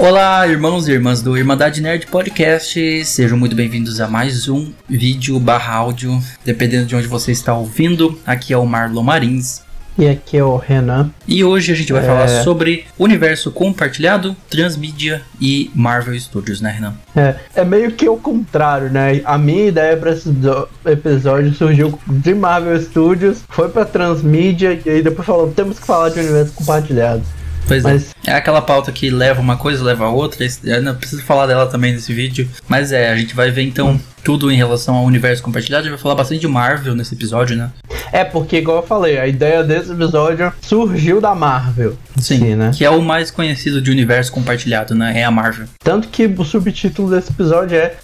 Olá, irmãos e irmãs do Irmandade Nerd Podcast, sejam muito bem-vindos a mais um vídeo barra áudio, dependendo de onde você está ouvindo. Aqui é o Marlon Marins. E aqui é o Renan. E hoje a gente vai é... falar sobre universo compartilhado, transmídia e Marvel Studios, né, Renan? É, é meio que o contrário, né? A minha ideia para esse episódio surgiu de Marvel Studios, foi para transmídia e aí depois falou, temos que falar de universo compartilhado. Pois é. mas... é. É aquela pauta que leva uma coisa, leva a outra. Eu não preciso falar dela também nesse vídeo. Mas é, a gente vai ver então hum. tudo em relação ao universo compartilhado. A gente vai falar bastante de Marvel nesse episódio, né? É, porque, igual eu falei, a ideia desse episódio surgiu da Marvel. Sim, sim né? Que é o mais conhecido de universo compartilhado, né? É a Marvel. Tanto que o subtítulo desse episódio é.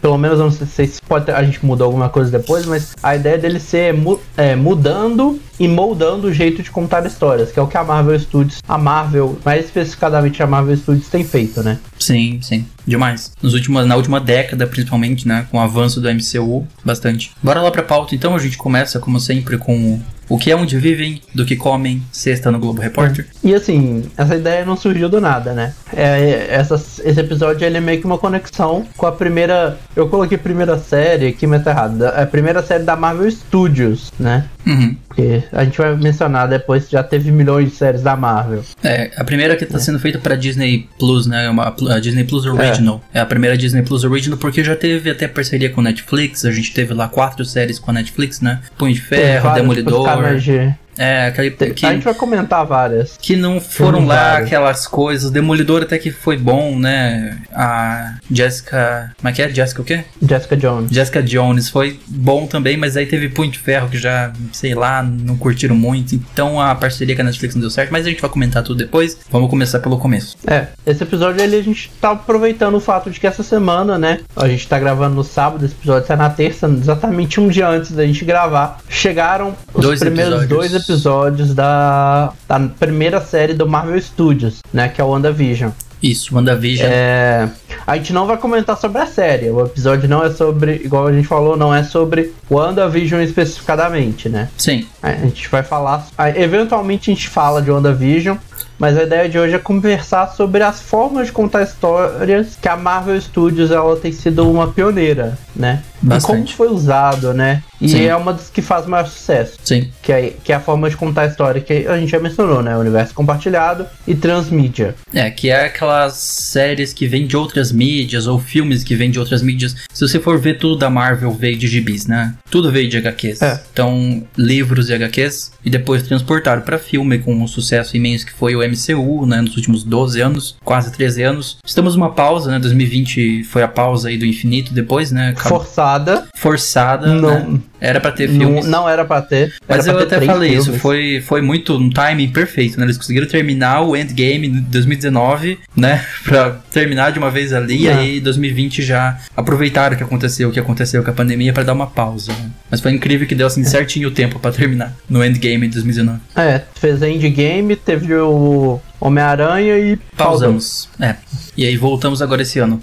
Pelo menos não sei se pode, a gente mudou alguma coisa depois, mas a ideia dele ser é, mudando e moldando o jeito de contar histórias, que é o que a Marvel Studios, a Marvel, mais especificadamente a Marvel Studios tem feito, né? Sim, sim. Demais. Nos últimos, na última década, principalmente, né? Com o avanço do MCU, bastante. Bora lá pra pauta, então. A gente começa, como sempre, com o que é onde vivem, do que comem, sexta no Globo Repórter. E assim, essa ideia não surgiu do nada, né? É, essa, esse episódio ele é meio que uma conexão com a primeira. Eu coloquei primeira série aqui, mas tá errado. A primeira série da Marvel Studios, né? Uhum. Porque a gente vai mencionar depois que já teve milhões de séries da Marvel. É, a primeira que tá é. sendo feita pra Disney Plus, né? Uma, a Disney Plus Original. É. é a primeira Disney Plus Original, porque já teve até parceria com Netflix. A gente teve lá quatro séries com a Netflix, né? Punho de Ferro, Demolidor. G. É, aquele, que, a gente vai comentar várias. Que não foram lá várias. aquelas coisas. Demolidor até que foi bom, né? A Jessica. Como é que é? Jessica o quê? Jessica Jones. Jessica Jones foi bom também, mas aí teve Punho de Ferro que já, sei lá, não curtiram muito. Então a parceria com a Netflix não deu certo, mas a gente vai comentar tudo depois. Vamos começar pelo começo. É, esse episódio ali a gente tá aproveitando o fato de que essa semana, né? A gente tá gravando no sábado, esse episódio sai na terça, exatamente um dia antes da gente gravar. Chegaram os dois primeiros episódios. dois episódios episódios da, da primeira série do Marvel Studios, né? Que é o WandaVision. Isso, WandaVision. É, a gente não vai comentar sobre a série. O episódio não é sobre, igual a gente falou, não é sobre WandaVision especificadamente, né? Sim. A gente vai falar. Eventualmente a gente fala de WandaVision, mas a ideia de hoje é conversar sobre as formas de contar histórias que a Marvel Studios ela tem sido uma pioneira, né? Bastante. E como foi usado, né? E Sim. é uma das que faz maior sucesso. Sim. Que é, que é a forma de contar a história que a gente já mencionou, né? Universo compartilhado e transmídia. É, que é aquelas séries que vêm de outras mídias ou filmes que vêm de outras mídias. Se você for ver tudo da Marvel veio de gibis, né? Tudo veio de HQs. É. Então, livros e HQs e depois transportaram para filme com um sucesso imenso que foi o MCU, né? Nos últimos 12 anos, quase 13 anos. Estamos numa pausa, né? 2020 foi a pausa aí do infinito depois, né? Acabou... Forçada. Forçada, não, né? Era pra ter filmes. Não, não era pra ter. Mas eu até falei filmes. isso, foi, foi muito um timing perfeito, né? Eles conseguiram terminar o Endgame em 2019, né? Pra terminar de uma vez ali, e aí 2020 já aproveitaram o que aconteceu, o que aconteceu com a pandemia para dar uma pausa. Né? Mas foi incrível que deu assim certinho o tempo para terminar no Endgame em 2019. É, fez Endgame, teve o Homem-Aranha e pausamos. É. E aí voltamos agora esse ano.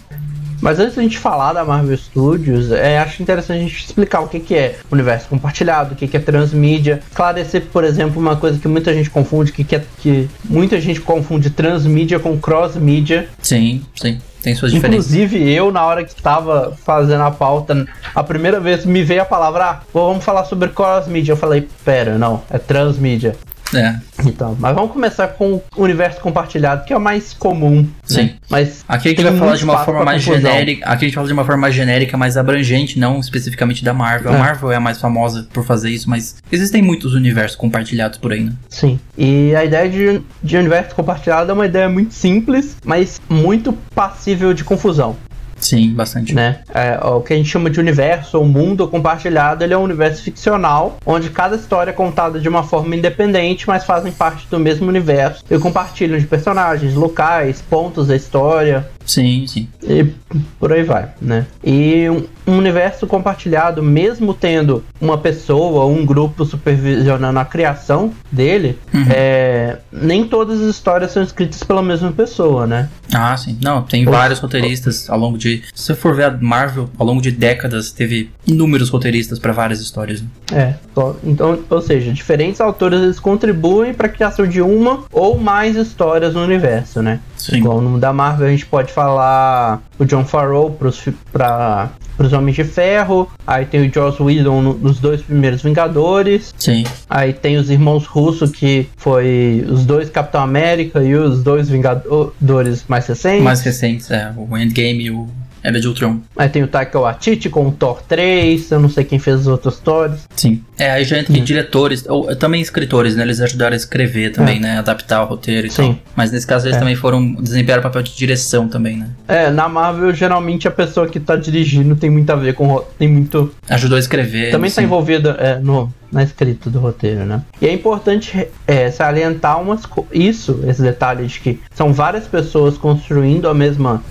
Mas antes da gente falar da Marvel Studios, é, acho interessante a gente explicar o que, que é universo compartilhado, o que, que é transmídia, esclarecer, por exemplo, uma coisa que muita gente confunde, que, que, é, que muita gente confunde transmídia com cross-mídia. Sim, sim. Tem suas diferenças. Inclusive, eu, na hora que estava fazendo a pauta, a primeira vez me veio a palavra, ah, vamos falar sobre cross-mídia. Eu falei, pera, não, é transmídia. É. Então, mas vamos começar com o universo compartilhado, que é o mais comum. Né? Sim. Né? Mas aqui a gente vai falar de uma forma mais confusão. genérica. Aqui a gente fala de uma forma mais genérica, mais abrangente, não especificamente da Marvel. É. A Marvel é a mais famosa por fazer isso, mas existem muitos universos compartilhados por aí, né? Sim. E a ideia de, de universo compartilhado é uma ideia muito simples, mas muito passível de confusão. Sim, bastante. Né? É, o que a gente chama de universo ou mundo compartilhado, ele é um universo ficcional, onde cada história é contada de uma forma independente, mas fazem parte do mesmo universo e compartilham de personagens, locais, pontos da história, Sim, sim. E por aí vai, né? E um, universo compartilhado, mesmo tendo uma pessoa ou um grupo supervisionando a criação dele, uhum. é, nem todas as histórias são escritas pela mesma pessoa, né? Ah, sim. Não, tem vários roteiristas ao longo de. Se você for ver a Marvel, ao longo de décadas, teve inúmeros roteiristas para várias histórias. Né? É, então, ou seja, diferentes autores eles contribuem para a criação de uma ou mais histórias no universo, né? Sim. Igual no da Marvel a gente pode falar o John Farrow pros, pra, pros Homens de Ferro, aí tem o Joss Whedon no, nos dois primeiros Vingadores. Sim. Aí tem os irmãos Russo, que foi os dois Capitão América e os dois Vingadores mais recentes. Mais recentes, é, o Endgame e o era de Ultron. Aí tem o Taika Waititi com o Thor 3, eu não sei quem fez os outros Thors. Sim. É, aí já entra hum. diretores, ou também escritores, né? Eles ajudaram a escrever também, é. né? Adaptar o roteiro e Sim. tal. Mas nesse caso eles é. também foram desempenhar o papel de direção também, né? É, na Marvel geralmente a pessoa que tá dirigindo tem muito a ver com. tem muito. Ajudou a escrever. Também tá envolvida é, no, na escrita do roteiro, né? E é importante é, salientar umas, isso, esses detalhes de que são várias pessoas construindo a mesma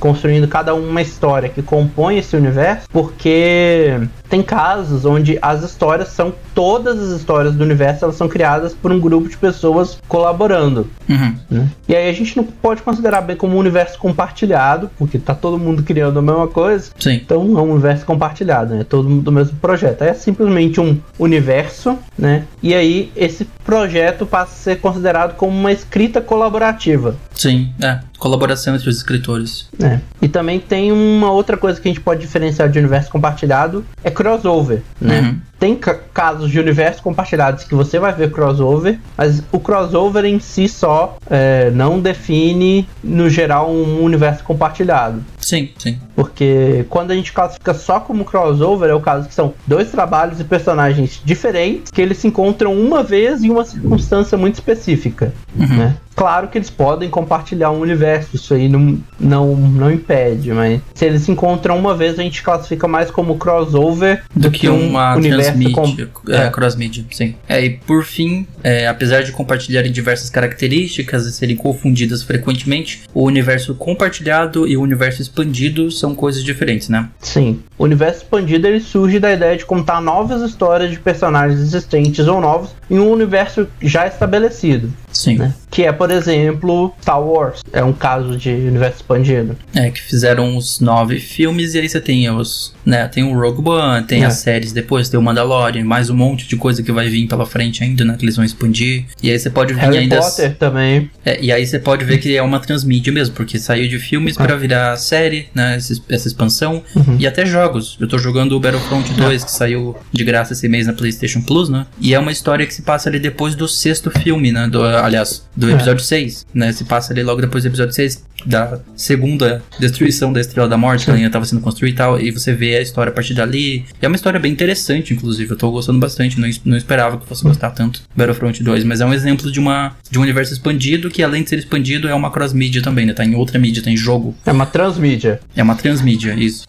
construindo cada uma história que compõe esse universo, porque tem casos onde as histórias são todas as histórias do universo elas são criadas por um grupo de pessoas colaborando. Uhum. Né? E aí a gente não pode considerar bem como um universo compartilhado, porque tá todo mundo criando a mesma coisa. Sim. Então é um universo compartilhado, né? Todo mundo do mesmo projeto. É simplesmente um universo, né? E aí esse projeto passa a ser considerado como uma escrita colaborativa. Sim, é. Colaboração entre os escritores. É. E também tem uma outra coisa que a gente pode diferenciar de universo compartilhado, é crossover, né? Uhum. Tem casos de universos compartilhados que você vai ver crossover, mas o crossover em si só é, não define, no geral, um universo compartilhado. Sim, sim. Porque quando a gente classifica só como crossover, é o caso que são dois trabalhos e personagens diferentes que eles se encontram uma vez em uma circunstância muito específica, uhum. né? Claro que eles podem compartilhar um universo, isso aí não, não, não impede, mas se eles se encontram uma vez, a gente classifica mais como crossover do, do que, que um uma universo transmídia, com... é, é. cross-mídia, sim. É, e por fim, é, apesar de compartilharem diversas características e serem confundidas frequentemente, o universo compartilhado e o universo expandido são coisas diferentes, né? Sim. O universo expandido ele surge da ideia de contar novas histórias de personagens existentes ou novos em um universo já estabelecido. Sim. Né? Que é, por exemplo, Star Wars. É um caso de universo expandido. É, que fizeram os nove filmes e aí você tem os. Né, tem o Rogue One, tem é. as séries depois, tem o Mandalorian, mais um monte de coisa que vai vir pela frente ainda, né? Que eles vão expandir. E aí você pode ver Harry ainda. Potter também. É, e aí você pode ver que é uma transmídia mesmo, porque saiu de filmes é. para virar série, né? Essa, essa expansão. Uhum. E até jogos. Eu tô jogando o Battlefront 2, é. que saiu de graça esse mês na PlayStation Plus, né? E é uma história que se passa ali depois do sexto filme, né? Do, aliás, do é. episódio é. 6, né? Se passa ali logo depois do episódio 6, da segunda destruição da Estrela da Morte, que ainda estava sendo construída e tal, e você vê a história a partir dali. E é uma história bem interessante, inclusive. Eu tô gostando bastante, não, não esperava que fosse gostar tanto Battlefront 2, mas é um exemplo de, uma, de um universo expandido que, além de ser expandido, é uma cross-mídia também, né? Tá em outra mídia, tá em jogo. É uma transmídia. É uma transmídia, isso.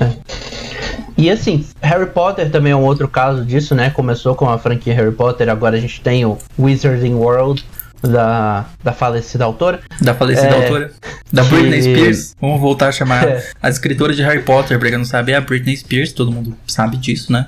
É. E assim, Harry Potter também é um outro caso disso, né? Começou com a franquia Harry Potter, agora a gente tem o Wizarding World, da, da falecida autora. Da falecida é, autora. Da que... Britney Spears. Vamos voltar a chamar é. a escritora de Harry Potter, pra quem não sabe, é a Britney Spears, todo mundo sabe disso, né?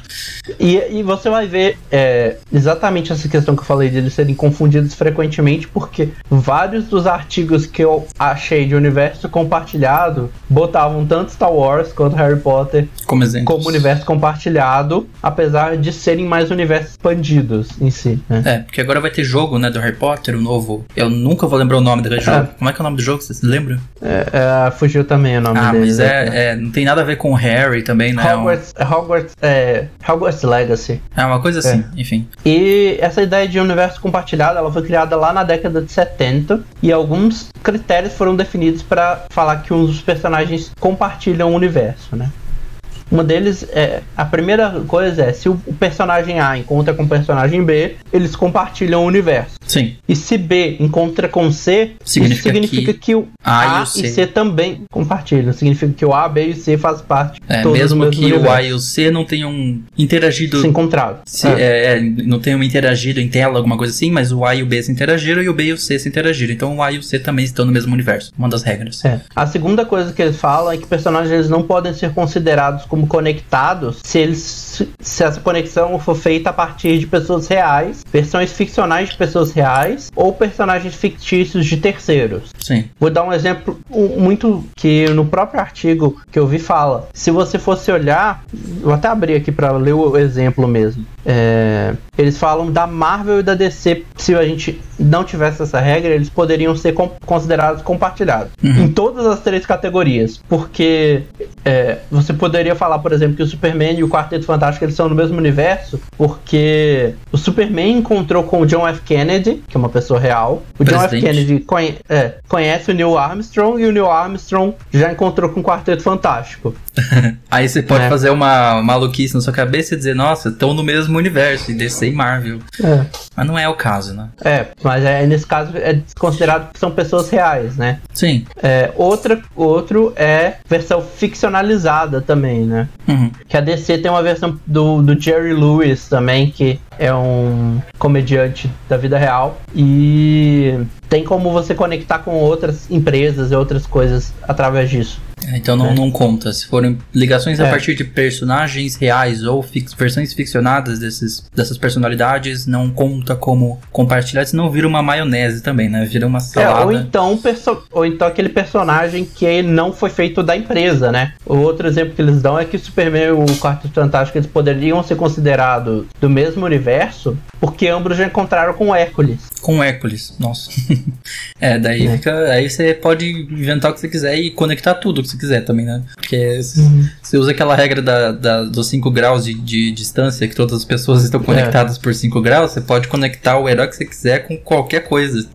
E, e você vai ver é, exatamente essa questão que eu falei de eles serem confundidos frequentemente, porque vários dos artigos que eu achei de universo compartilhado botavam tanto Star Wars quanto Harry Potter como, exemplos. como universo compartilhado, apesar de serem mais universos expandidos em si. Né? É, porque agora vai ter jogo, né, do Harry Potter, novo. Eu nunca vou lembrar o nome daquele jogo. Como é que é o nome do jogo? Você se lembra? É, é, fugiu também o nome ah, dele. Ah, mas é, é, não tem nada a ver com o Harry também, né? Hogwarts, um... Hogwarts, é, Hogwarts Legacy. É uma coisa assim, é. enfim. E essa ideia de universo compartilhado, ela foi criada lá na década de 70 e alguns critérios foram definidos para falar que dos personagens compartilham o universo, né? Uma deles é. A primeira coisa é: se o personagem A encontra com o personagem B, eles compartilham o universo. Sim. E se B encontra com C, significa isso significa que, que o A, A e, C. e, C. também compartilham. Significa que o A, B e o C fazem parte é, mesmo que universo. o A e o C não tenham interagido. Se encontrado. Se, é. É, é. não tenham interagido em tela, alguma coisa assim, mas o A e o B se interagiram e o B e o C se interagiram. Então o A e o C também estão no mesmo universo. Uma das regras. É. A segunda coisa que eles falam é que personagens não podem ser considerados como conectados se eles se essa conexão for feita a partir de pessoas reais, versões ficcionais de pessoas reais ou personagens fictícios de terceiros. Sim. Vou dar um exemplo muito que no próprio artigo que eu vi fala. Se você fosse olhar, vou até abrir aqui para ler o exemplo mesmo. É, eles falam da Marvel e da DC. Se a gente não tivesse essa regra, eles poderiam ser com, considerados compartilhados uhum. em todas as três categorias. Porque é, você poderia falar, por exemplo, que o Superman e o Quarteto Fantástico eles são no mesmo universo, porque o Superman encontrou com o John F. Kennedy, que é uma pessoa real. O Presidente. John F. Kennedy conhe é, conhece o Neil Armstrong e o Neil Armstrong já encontrou com o Quarteto Fantástico. Aí você pode é. fazer uma maluquice na sua cabeça e dizer, nossa, estão no mesmo universo, DC e Marvel. É. Mas não é o caso, né? É, mas é, nesse caso é considerado que são pessoas reais, né? Sim. É, outra, outro é versão ficcionalizada também, né? Uhum. Que a DC tem uma versão do, do Jerry Lewis também, que é um comediante da vida real. E tem como você conectar com outras empresas e outras coisas através disso. Então não, é. não conta. Se forem ligações a é. partir de personagens reais ou fix, versões ficcionadas desses, dessas personalidades, não conta como compartilhar, senão vira uma maionese também, né? Vira uma salada. É, ou, então, ou então aquele personagem que não foi feito da empresa, né? O outro exemplo que eles dão é que o Superman e o Quarteto Fantástico eles poderiam ser considerados do mesmo universo, porque ambos já encontraram com Hércules. Com Hércules, nossa. é, daí é. fica. Aí você pode inventar o que você quiser e conectar tudo que você quiser também, né? Porque uhum. você usa aquela regra da, da dos 5 graus de, de, distância, que todas as pessoas estão conectadas é. por 5 graus, você pode conectar o herói que você quiser com qualquer coisa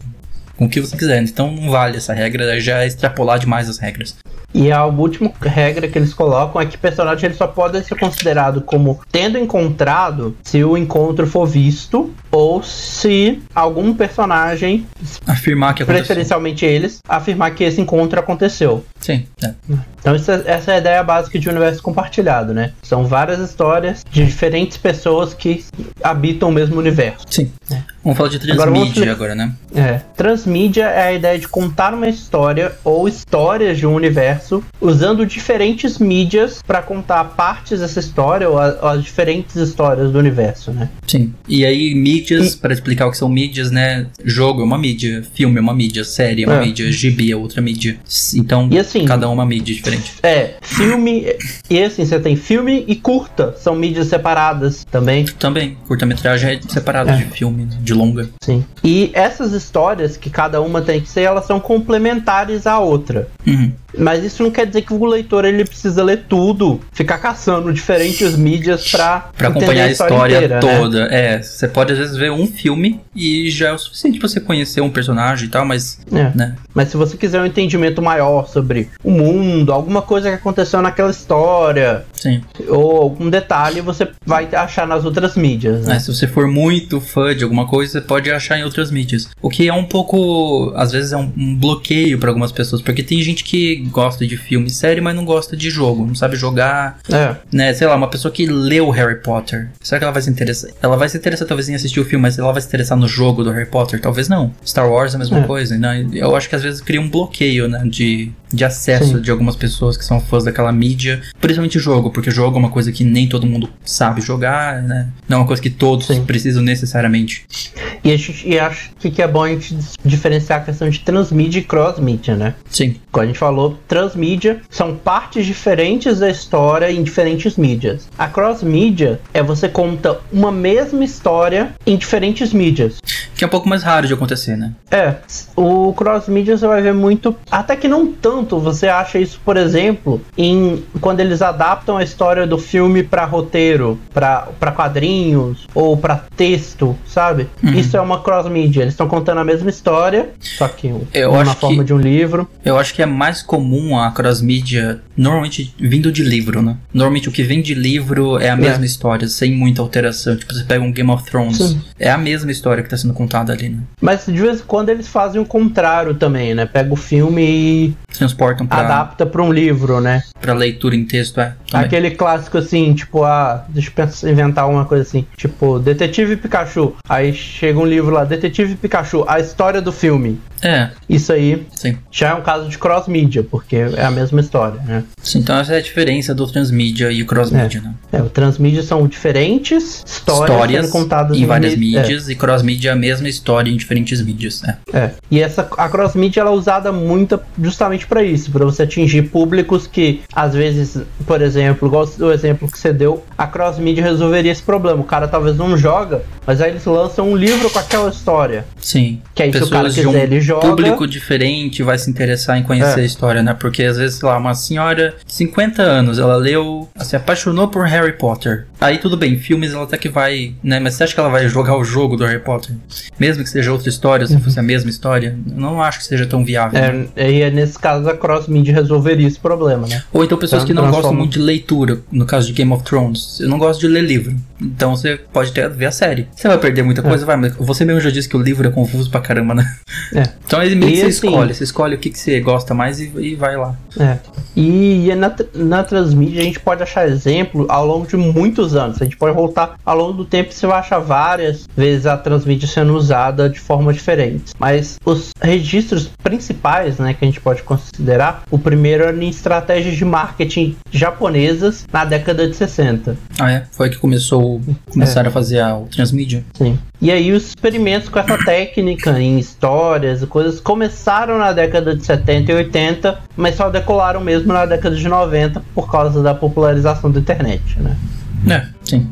com o que você quiser. Então não vale essa regra, já é extrapolar demais as regras. E a última regra que eles colocam é que personagem ele só pode ser considerado como tendo encontrado se o encontro for visto ou se algum personagem afirmar que aconteceu. preferencialmente eles afirmar que esse encontro aconteceu. Sim. É. Então é, essa é a ideia básica de universo compartilhado, né? São várias histórias de diferentes pessoas que habitam o mesmo universo. Sim. É. Vamos falar de transmídia agora, agora, né? É. Transmídia é a ideia de contar uma história ou histórias de um universo usando diferentes mídias para contar partes dessa história ou, a, ou, as diferentes histórias do universo, né? Sim. E aí mídias, para explicar o que são mídias, né? Jogo é uma mídia, filme é uma mídia, série é uma é. mídia, gibi é outra mídia. Então, assim, cada uma mídia diferente. É, filme e assim, você tem filme e curta, são mídias separadas também. Também, curta-metragem é separada é. de filme, de longa. Sim. E essas histórias que cada uma tem que ser, elas são complementares à outra. Uhum. Mas isso não quer dizer que o leitor ele precisa ler tudo, ficar caçando diferentes mídias pra, pra acompanhar a história, história inteira, né? toda. Né? É, você pode às vezes ver um filme e já é o suficiente pra você conhecer um personagem e tal, mas. É. Né? Mas se você quiser um entendimento maior sobre o mundo, alguma coisa que aconteceu naquela história, Sim. ou algum detalhe, você vai achar nas outras mídias. Né? É, se você for muito fã de alguma coisa, você pode achar em outras mídias. O que é um pouco, às vezes, é um, um bloqueio para algumas pessoas, porque tem gente que gosta de filme e série, mas não gosta de jogo, não sabe jogar. É. Né, sei lá, uma pessoa que leu Harry Potter. Será que ela vai se interessar? Ela vai se interessar talvez em assistir o filme, mas ela vai se interessar no jogo do Harry Potter? Talvez não. Star Wars é a mesma é. coisa. Né? Eu acho que às vezes cria um bloqueio, né? De, de acesso Sim. de algumas pessoas que são fãs daquela mídia, principalmente jogo, porque jogo é uma coisa que nem todo mundo sabe jogar, né? Não é uma coisa que todos Sim. precisam necessariamente. E, a gente, e acho que é bom a gente diferenciar a questão de transmídia e cross-mídia, né? Sim. Como a gente falou, transmídia são partes diferentes da história em diferentes mídias. A cross-mídia é você conta uma mesma história em diferentes mídias. Que é um pouco mais raro de acontecer, né? É. O cross-mídia você vai ver muito, até que não tanto, você acha isso, por exemplo, em quando eles adaptam a história do filme para roteiro, para quadrinhos ou para texto, sabe? Uhum. Isso é uma cross-mídia. Eles estão contando a mesma história, só que eu na forma que, de um livro. Eu acho que é mais comum a cross-mídia normalmente vindo de livro, né? Normalmente o que vem de livro é a mesma é. história, sem muita alteração. Tipo, você pega um Game of Thrones, Sim. é a mesma história que tá sendo contada ali, né? Mas de vez em quando eles fazem o contrário também, né? Pega o filme e transportam pra... adapta para um livro, né? Para leitura em texto, é. Também. Aquele clássico assim, tipo, ah, deixa eu inventar uma coisa assim, tipo, Detetive Pikachu. Aí chega um livro lá, Detetive Pikachu, a história do filme. É. Isso aí Sim. já é um caso de cross-mídia, porque é a mesma história, né? Sim, então essa é a diferença do transmídia e o cross-mídia, é. né? É, o transmídia são diferentes histórias, histórias contadas em várias mídias é. e cross-mídia é a mesma história em diferentes mídias, né? É. E essa a cross-mídia ela é usada muito justamente para isso, para você atingir públicos que às vezes, por exemplo, igual o exemplo que você deu, a cross-media resolveria esse problema. O cara talvez não joga, mas aí eles lançam um livro com aquela história. Sim. Que aí Pessoas se o cara quiser, um ele joga. público diferente vai se interessar em conhecer É. a história, né? Porque às vezes, sei lá, uma senhora de 50 anos, ela leu, se apaixonou por Harry Potter. Aí tudo bem, filmes ela até que vai, né? Mas você acha que ela vai jogar o jogo do Harry Potter? Mesmo que seja outra história, se fosse a mesma história, não acho que seja tão viável. né? É, e é nesse caso a cross-media resolveria esse problema, né? Ou então pessoas que não Transforma- gostam muito de leitura, no caso de Game of Thrones. Eu não gosto de ler livro. Então você pode até ver a série. Você vai perder muita coisa, vai, mas você mesmo já disse que o livro é confuso pra caramba, né? É. Então aí meio que você assim- escolhe. Você escolhe o que, que você gosta mais e, e vai lá. É. E, e na, na transmídia a gente pode achar exemplo ao longo de muitos anos. A gente pode voltar ao longo do tempo e você vai achar várias vezes a transmídia sendo usada de forma diferente. Mas os registros principais, né, que a gente pode considerar, o primeiro era em estratégias de marketing japonesas na década de 60. Ah, é? Foi que começou, começaram a fazer a, o transmídia. Sim. E aí os experimentos com essa técnica em histórias e coisas começaram na década de 70 e 80, mas só decolaram mesmo na década de 90 por causa da popularização da internet, né? É, sim.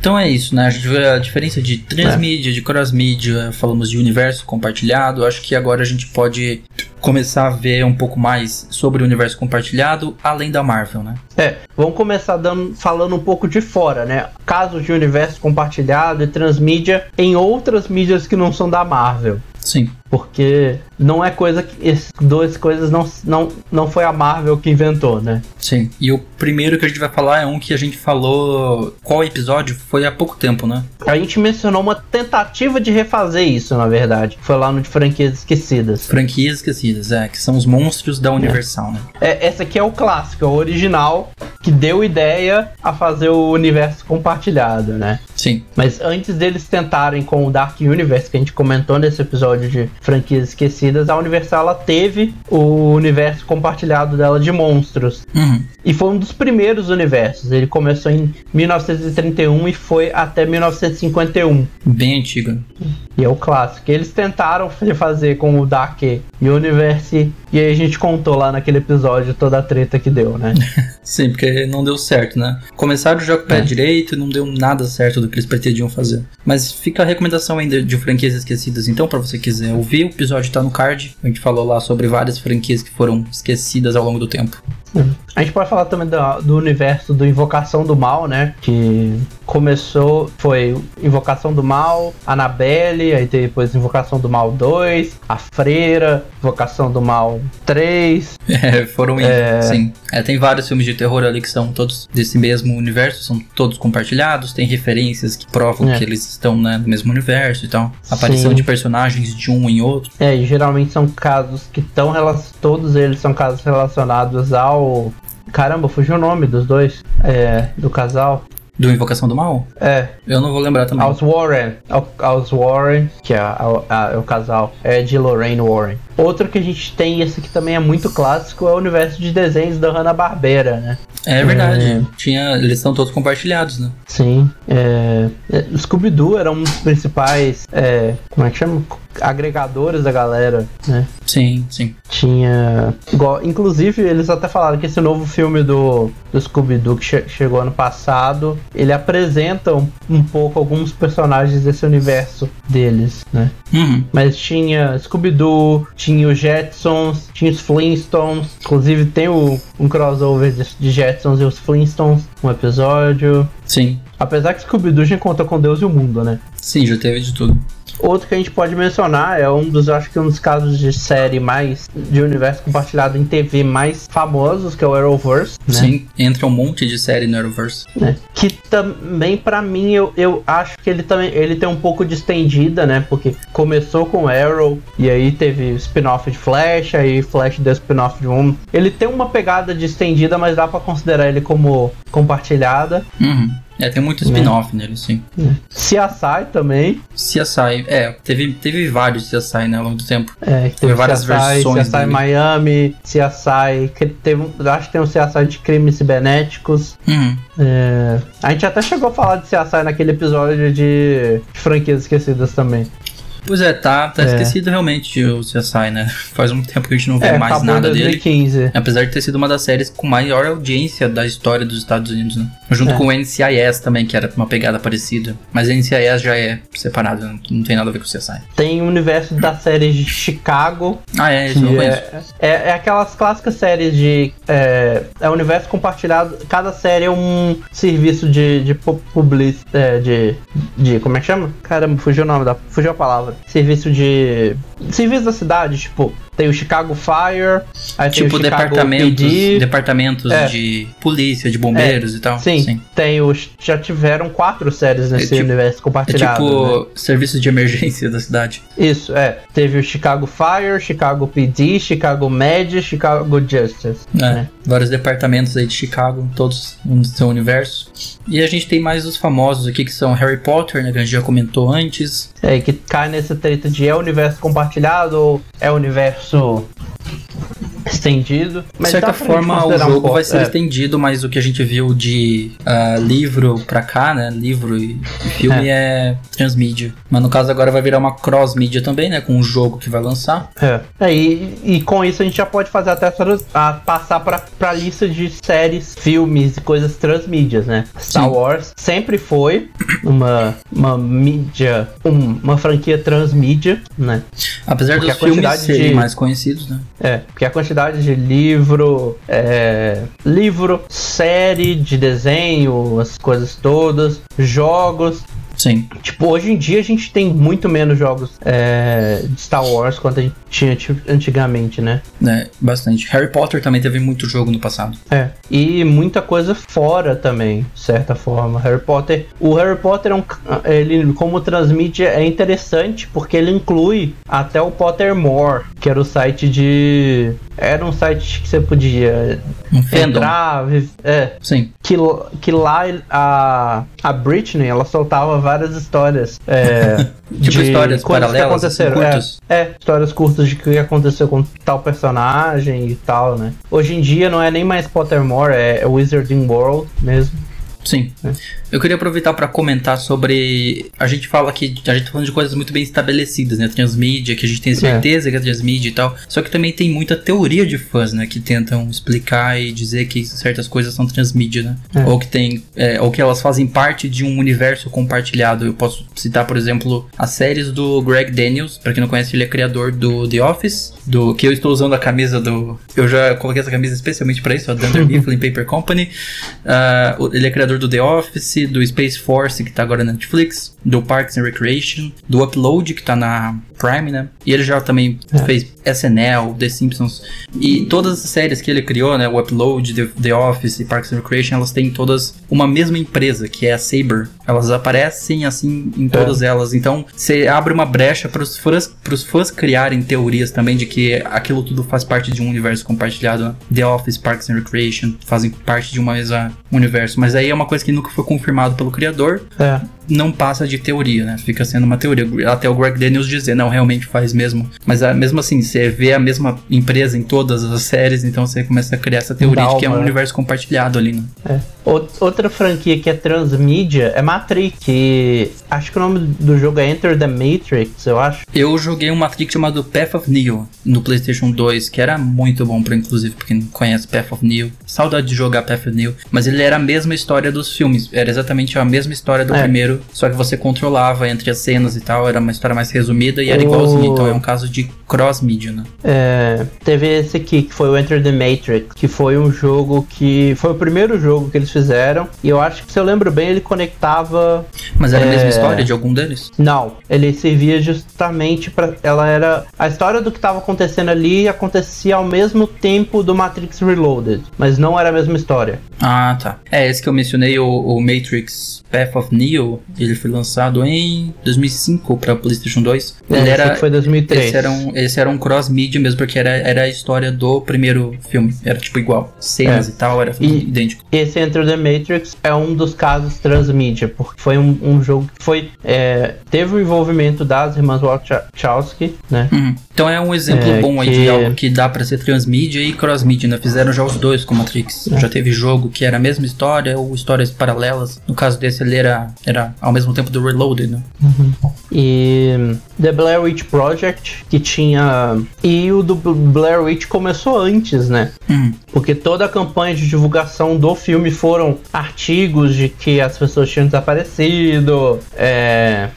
Então é isso, né? A gente vê a diferença de transmídia, de crossmídia, falamos de universo compartilhado. Acho que agora a gente pode começar a ver um pouco mais sobre o universo compartilhado, além da Marvel, né? É, vamos começar dando, falando um pouco de fora, né? Casos de universo compartilhado e transmídia em outras mídias que não são da Marvel. Sim. Porque não é coisa que. Essas duas coisas não, não, não foi a Marvel que inventou, né? Sim. E o primeiro que a gente vai falar é um que a gente falou. Qual episódio? Foi há pouco tempo, né? A gente mencionou uma tentativa de refazer isso, na verdade. Foi lá no de franquias esquecidas. Franquias esquecidas, é, que são os monstros da Universal, né? É, essa aqui é o clássico, é o original, que deu ideia a fazer o universo compartilhado, né? Sim. Mas antes deles tentarem com o Dark Universe, que a gente comentou nesse episódio de franquias esquecidas, a Universal ela teve o universo compartilhado dela de monstros. Uhum. E foi um dos primeiros universos. Ele começou em 1931 e foi até 1951. Bem antigo. E é o clássico. Eles tentaram fazer com o Dark Universe e aí a gente contou lá naquele episódio toda a treta que deu, né? Sim, porque não deu certo, né? Começaram o pé É. direito e não deu nada certo do que eles pretendiam fazer. Mas fica a recomendação ainda de franquias esquecidas, então, pra você quiser ouvir, o episódio tá no card. A gente falou lá sobre várias franquias que foram esquecidas ao longo do tempo. A gente pode falar também do, do universo do Invocação do Mal, né? Que começou, foi Invocação do Mal, Annabelle, aí depois Invocação do Mal 2, A Freira, Invocação do Mal 3. É, foram É. sim. É, tem vários filmes de terror ali que são todos desse mesmo universo, são todos compartilhados, tem referências que provam É. que eles estão né, no mesmo universo e tal. Aparição Sim. de personagens de um em outro. É, e geralmente são casos que estão todos eles são casos relacionados ao Caramba, fugiu o nome dos dois, é, do casal. Do Invocação do Mal? É, Eu não vou lembrar também. aos Warren, ao- aos Warren, que é, a- a- é o casal, é de Lorraine Warren. Outro que a gente tem, esse aqui também é muito clássico, é o universo de desenhos da Hanna-Barbera, né? É verdade. É. Tinha, eles estão todos compartilhados, né? Sim. É, é, Scooby-Doo era um dos principais, é, como é que chama? Agregadores da galera, né? Sim, sim. Tinha. inclusive, eles até falaram que esse novo filme do, do Scooby-Doo que che- chegou ano passado, ele apresenta um, um pouco alguns personagens desse universo deles, né? Uhum. Mas tinha Scooby-Doo, tinha os Jetsons, tinha os Flintstones. Inclusive tem o, um crossover de, de Jetsons e os Flintstones, um episódio. Sim. Apesar que Scooby-Doo já conta com Deus e o mundo, né? Sim, já teve de tudo. Outro que a gente pode mencionar é um dos, acho que um dos casos de série mais de universo compartilhado em TV mais famosos, que é o Arrowverse, né? Sim, entra um monte de série no Arrowverse. né? Que também, pra mim, eu, eu acho que ele também ele tem um pouco de estendida, né? Porque começou com Arrow e aí teve spin-off de Flash, aí Flash deu spin-off de um. Ele tem uma pegada de estendida, mas dá pra considerar ele como compartilhada. Uhum. É, tem muito spin-off nele, sim. Né? CSI também. CSI, é, teve, teve vários CSI, né, ao longo do tempo. É, que teve várias CSI, versões CSI dele. Miami, CSI, que teve, acho que tem um CSI de crimes cibernéticos. Uhum. É, a gente até chegou a falar de CSI naquele episódio de franquias esquecidas também. Pois é, tá, tá é. esquecido realmente o CSI, né? Faz um tempo que a gente não vê é, mais nada 2015. dele. Apesar de ter sido uma das séries com maior audiência da história dos Estados Unidos, né? Junto é. com o NCIS também, que era uma pegada parecida. Mas o NCIS já é separado, não, não tem nada a ver com o CSI. Tem o universo da série de Chicago. Ah, é, isso não é, é, é, aquelas clássicas séries de. É, é universo compartilhado. Cada série é um serviço de, de publicidade. É, de, de. Como é que chama? Caramba, fugiu o nome da. Fugiu a palavra. Serviço de. Serviço da cidade, tipo. Tem o Chicago Fire, aí tipo tem o Chicago departamentos, PD. departamentos é. de polícia, de bombeiros é. e tal. Sim, sim, tem os já tiveram quatro séries nesse é tipo, universo compartilhado. É tipo né? serviço de emergência da cidade. Isso, é. Teve o Chicago Fire, Chicago PD, Chicago Med, Chicago Justice. É, né? vários departamentos aí de Chicago, todos no seu universo. E a gente tem mais os famosos aqui que são Harry Potter, né, que a gente já comentou antes. É, que cai nessa treta de é universo compartilhado ou é universo universo estendido. de certa forma, o jogo um vai ser é. estendido, mas o que a gente viu de uh, livro pra cá, né? Livro e, filme é. é transmídia. Mas no caso agora vai virar uma cross-mídia também, né? Com o jogo que vai lançar. É. é e, e com isso a gente já pode fazer até a, passar pra, pra lista de séries, filmes e coisas transmídias, né? Star Sim. Wars sempre foi uma, uma mídia, um, uma franquia transmídia, né? Apesar porque dos filmes serem de... mais conhecidos, né? É, porque a quantidade de livro, é, livro, série de desenho, as coisas todas, jogos, Sim. Tipo, hoje em dia a gente tem muito menos jogos é, de Star Wars quanto a gente tinha antigamente, né? É, bastante. Harry Potter também teve muito jogo no passado. É. E muita coisa fora também, de certa forma. Harry Potter. O Harry Potter, é um, ele, como transmite, é interessante porque ele inclui até o Pottermore, que era o site de. Era um site que você podia um entrar. É. Sim. Que, que lá a, a Britney, ela soltava várias histórias. É, tipo de histórias paralelas, que aconteceram. Assim, é, é, histórias curtas de que aconteceu com tal personagem e tal, né? Hoje em dia não é nem mais Pottermore, é Wizarding World mesmo. Sim. É. Eu queria aproveitar para comentar sobre. A gente fala que a gente tá falando de coisas muito bem estabelecidas, né? Transmídia, que a gente tem certeza é. que é transmídia e tal. Só que também tem muita teoria de fãs, né? Que tentam explicar e dizer que certas coisas são transmídia, né? É. Ou que tem. É, ou que elas fazem parte de um universo compartilhado. Eu posso citar, por exemplo, as séries do Greg Daniels. Para quem não conhece, ele é criador do The Office. Do que eu estou usando a camisa do. Eu já coloquei essa camisa especialmente para isso, a Dunder Mifflin Paper Company. Uh, ele é criador do The Office, do Space Force, que tá agora na Netflix, do Parks and Recreation, do Upload, que tá na Prime, né? E ele já também é. fez SNL, The Simpsons. E todas as séries que ele criou, né? O Upload, The, The Office e Parks and Recreation, elas têm todas uma mesma empresa, que é a Saber. Elas aparecem assim em todas é. elas. Então, você abre uma brecha para os fãs, pros fãs criarem teorias também de que aquilo tudo faz parte de um universo compartilhado. The Office, Parks and Recreation fazem parte de uma mesma universo. Mas aí é uma coisa que nunca foi confirmado pelo criador. É. Não passa de teoria, né? Fica sendo uma teoria. Até o Greg Daniels dizer, não, realmente faz mesmo. Mas ah, mesmo assim, você vê a mesma empresa em todas as séries, então você começa a criar essa teoria de que é um universo compartilhado ali, né? É. Outra franquia que é transmídia é Matrix, que acho que o nome do jogo é Enter the Matrix, eu acho. Eu joguei um Matrix chamado Path of Neo no PlayStation 2, que era muito bom para inclusive pra quem conhece Path of Neo. Saudade de jogar Path of Neo, mas ele era a mesma história dos filmes, era exatamente a mesma história do é. primeiro, só que você controlava entre as cenas e tal, era uma história mais resumida e era igualzinho, então é um caso de cross-media, né? É, teve esse aqui que foi o Enter the Matrix, que foi um jogo que foi o primeiro jogo que eles fizeram. E eu acho que, se eu lembro bem, ele conectava. Mas era é... a mesma é, história de algum deles? Não, ele servia justamente para Ela era. A história do que estava acontecendo ali acontecia ao mesmo tempo do Matrix Reloaded, mas não era a mesma história. Ah, tá. É, esse que eu mencionei, o, o Matrix Path of Neo, ele foi lançado em 2005 para PlayStation 2. É, ele era. Foi 2003. Esse era um, esse era um cross-media mesmo, porque era, era a história do primeiro filme. Era tipo igual. Cenas é. e tal, era e idêntico. Esse Enter the Matrix é um dos casos transmídia, porque foi um, um jogo que foi. É, teve o envolvimento das irmãs Wachowski, né? Uhum. Então é um exemplo é, bom aí de algo que dá para ser transmídia e crossmídia, né? Fizeram já os dois com Matrix. É. Já teve jogo que era a mesma história ou histórias paralelas. No caso desse, ele era, era ao mesmo tempo do Reloaded, né? Uhum. E The Blair Witch Project, que tinha. E o do Blair Witch começou antes, né? Uhum. Porque toda a campanha de divulgação do filme foram artigos de que as pessoas tinham desaparecido, é,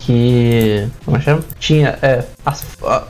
que. Como é chama? Tinha é, as,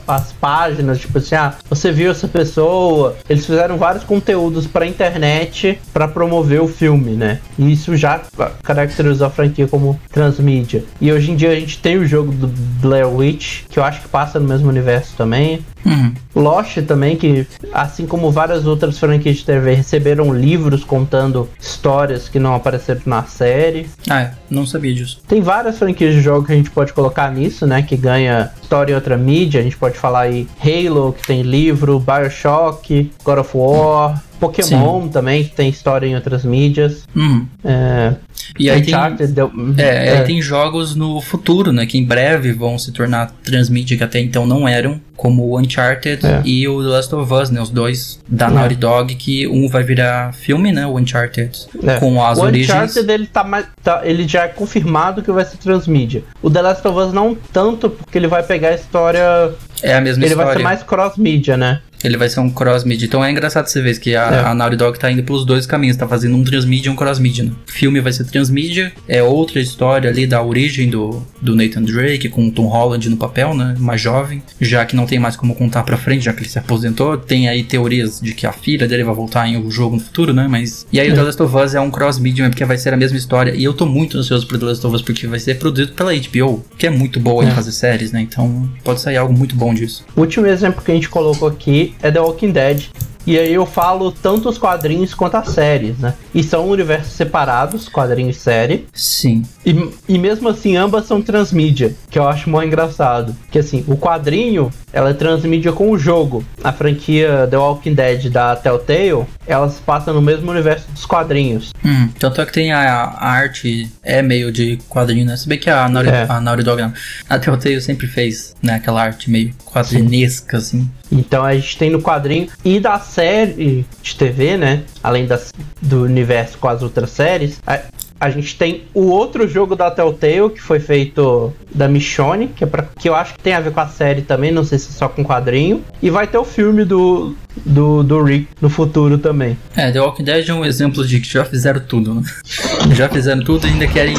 as páginas, tipo assim, ah, você viu essa pessoa. Eles fizeram vários conteúdos pra internet para promover o filme, né? E isso já caracterizou a franquia como transmídia. E hoje em dia a gente tem o jogo do Blair Witch, que eu acho que passa no mesmo universo também. Uhum. Lost também, que assim como várias outras franquias de TV receberam livros contando histórias que não apareceram na série. Ah, é. Não sabia disso. Tem várias franquias de jogo que a gente pode colocar nisso, né? Que ganha história em outra mídia. A gente pode falar aí Halo, que tem livro, Bioshock, God of War, Pokémon Sim. também, que tem história em outras mídias. Uhum. É, e aí tem, deu, é, é. Aí tem jogos no futuro, né? Que em breve vão se tornar transmídia, que até então não eram, como o Uncharted é. e o The Last of Us, né? Os dois da é. Naughty Dog, que um vai virar filme, né? O Uncharted, é. com as o origens. O Uncharted, ele, tá, mais, tá, ele já é confirmado que vai ser transmídia. O The Last of Us não tanto, porque ele vai pegar a história... É a mesma ele história. Ele vai ser mais cross-mídia, né? Ele vai ser um cross-mídia. Então é engraçado você ver que a, é. a Naughty Dog tá indo pelos dois caminhos. Tá fazendo um transmídia e um cross-mídia. Né? O filme vai ser transmídia. É outra história ali da origem do, do Nathan Drake com o Tom Holland no papel, né? Mais jovem. Já que não tem mais como contar pra frente, já que ele se aposentou. Tem aí teorias de que a filha dele vai voltar em um jogo no futuro, né? Mas... E aí é. o The Last of Us é um cross-mídia, porque vai ser a mesma história. E eu tô muito ansioso pro The Last of Us, porque vai ser produzido pela HBO, que é muito boa é. em fazer séries, né? Então pode sair algo muito bom disso. O último exemplo que a gente colocou aqui é The Walking Dead. E aí eu falo tanto os quadrinhos quanto as séries, né? E são universos separados, quadrinho e série. Sim. E, e mesmo assim, ambas são transmídia, que eu acho muito engraçado. Que assim, o quadrinho, ela é transmídia com o jogo. A franquia The Walking Dead da Telltale, elas passam no mesmo universo dos quadrinhos. Hum, tanto é que tem a, a arte, é meio de quadrinho, né? Se bem que a Naughty, é. a Naughty Dog, não. A Telltale sempre fez, né? Aquela arte meio quadrinesca, assim. Então a gente tem no quadrinho e da série de TV, né? Além das, do universo com as outras séries, a, a gente tem o outro jogo da Telltale que foi feito da Michonne, que, é pra, que eu acho que tem a ver com a série também, não sei se é só com quadrinho. E vai ter o filme do, do, do Rick no futuro também. É, The Walking Dead é um exemplo de que já fizeram tudo, né? já fizeram tudo e ainda querem,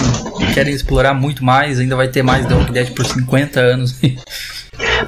querem explorar muito mais, ainda vai ter mais The Walking Dead por 50 anos.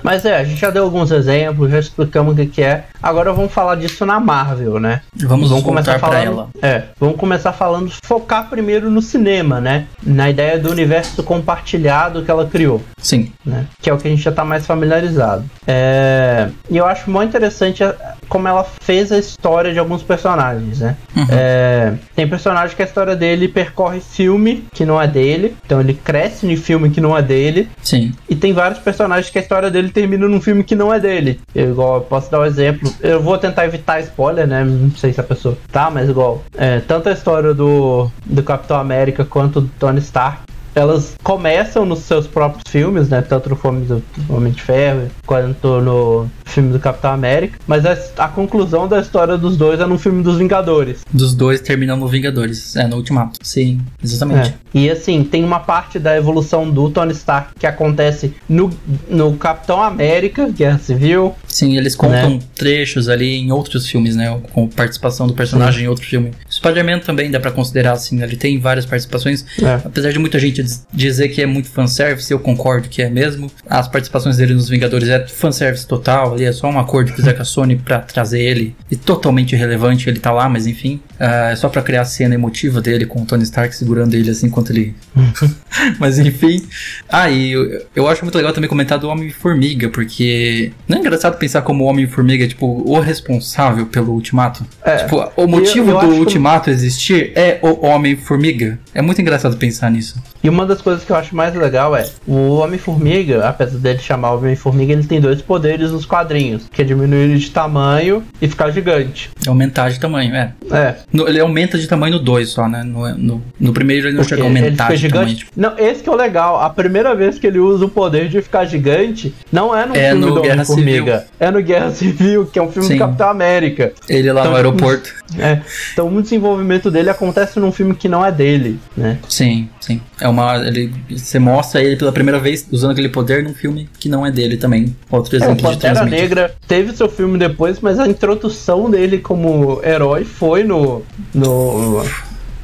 Mas é, a gente já deu alguns exemplos, já explicamos o que, é. Agora vamos falar disso na Marvel, né? Vamos, vamos começar falando, ela. É, vamos começar falando, focar primeiro no cinema, né? Na ideia do universo compartilhado que ela criou. Sim. Né? Que é o que a gente já tá mais familiarizado. É, e eu acho muito interessante como ela fez a história de alguns personagens, né? Uhum. É, tem personagem que a história dele percorre filme que não é dele, então ele cresce em filme que não é dele. Sim. E tem vários personagens que a história dele termina num filme que não é dele. Eu, igual, posso dar um exemplo. Eu vou tentar evitar spoiler, né? Não sei se a pessoa tá, mas igual. É, tanto a história do, do Capitão América quanto do Tony Stark elas começam nos seus próprios filmes, né? Tanto no filme do Homem de Ferro quanto no filme do Capitão América. Mas a, a, conclusão da história dos dois é no filme dos Vingadores. Dos dois terminam no Vingadores, é, no Ultimato. Sim, exatamente. É. E assim, tem uma parte da evolução do Tony Stark que acontece no, no Capitão América, Guerra Civil. Sim, eles contam né? trechos ali em outros filmes, né? Com participação do personagem Sim. em outro filme. Spider-Man também dá para considerar assim, ele tem várias participações. É. Apesar de muita gente dizer que é muito fanservice, eu concordo que é mesmo. As participações dele nos Vingadores é fanservice total, ali é só um acordo que fizer com a Sony pra trazer ele. E totalmente irrelevante ele tá lá, mas enfim. Uh, é só pra criar a cena emotiva dele com o Tony Stark segurando ele assim enquanto ele. mas enfim. Ah, e eu, eu acho muito legal também comentar do Homem-Formiga, porque não é engraçado pensar como o Homem-Formiga é tipo o responsável pelo Ultimato? É, tipo, o motivo eu, eu do Ultimato que... existir é o Homem-Formiga. É muito engraçado pensar nisso. E uma das coisas que eu acho mais legal é o Homem-Formiga, apesar dele chamar o Homem-Formiga, ele tem dois poderes nos quadrinhos, que é diminuir de tamanho e ficar gigante. Aumentar de tamanho, é. É. No, ele aumenta de tamanho no 2 só, né? No, no, no primeiro ele não Porque chega a aumentar ele de fica tamanho. gigante. tipo. Não, esse que é o legal. A primeira vez que ele usa o poder de ficar gigante não é no É filme no do Homem-Formiga. É no Guerra Civil, que é um filme Sim. do Capitão América. Ele lá Então, no aeroporto. É. Então o desenvolvimento dele acontece num filme que não é dele, né? Sim, sim. É uma. Ele, você mostra ele pela primeira vez usando aquele poder num filme que não é dele também. Outro É, o exemplo de Pantera. Negra teve seu filme depois, mas a introdução dele como herói foi no, no,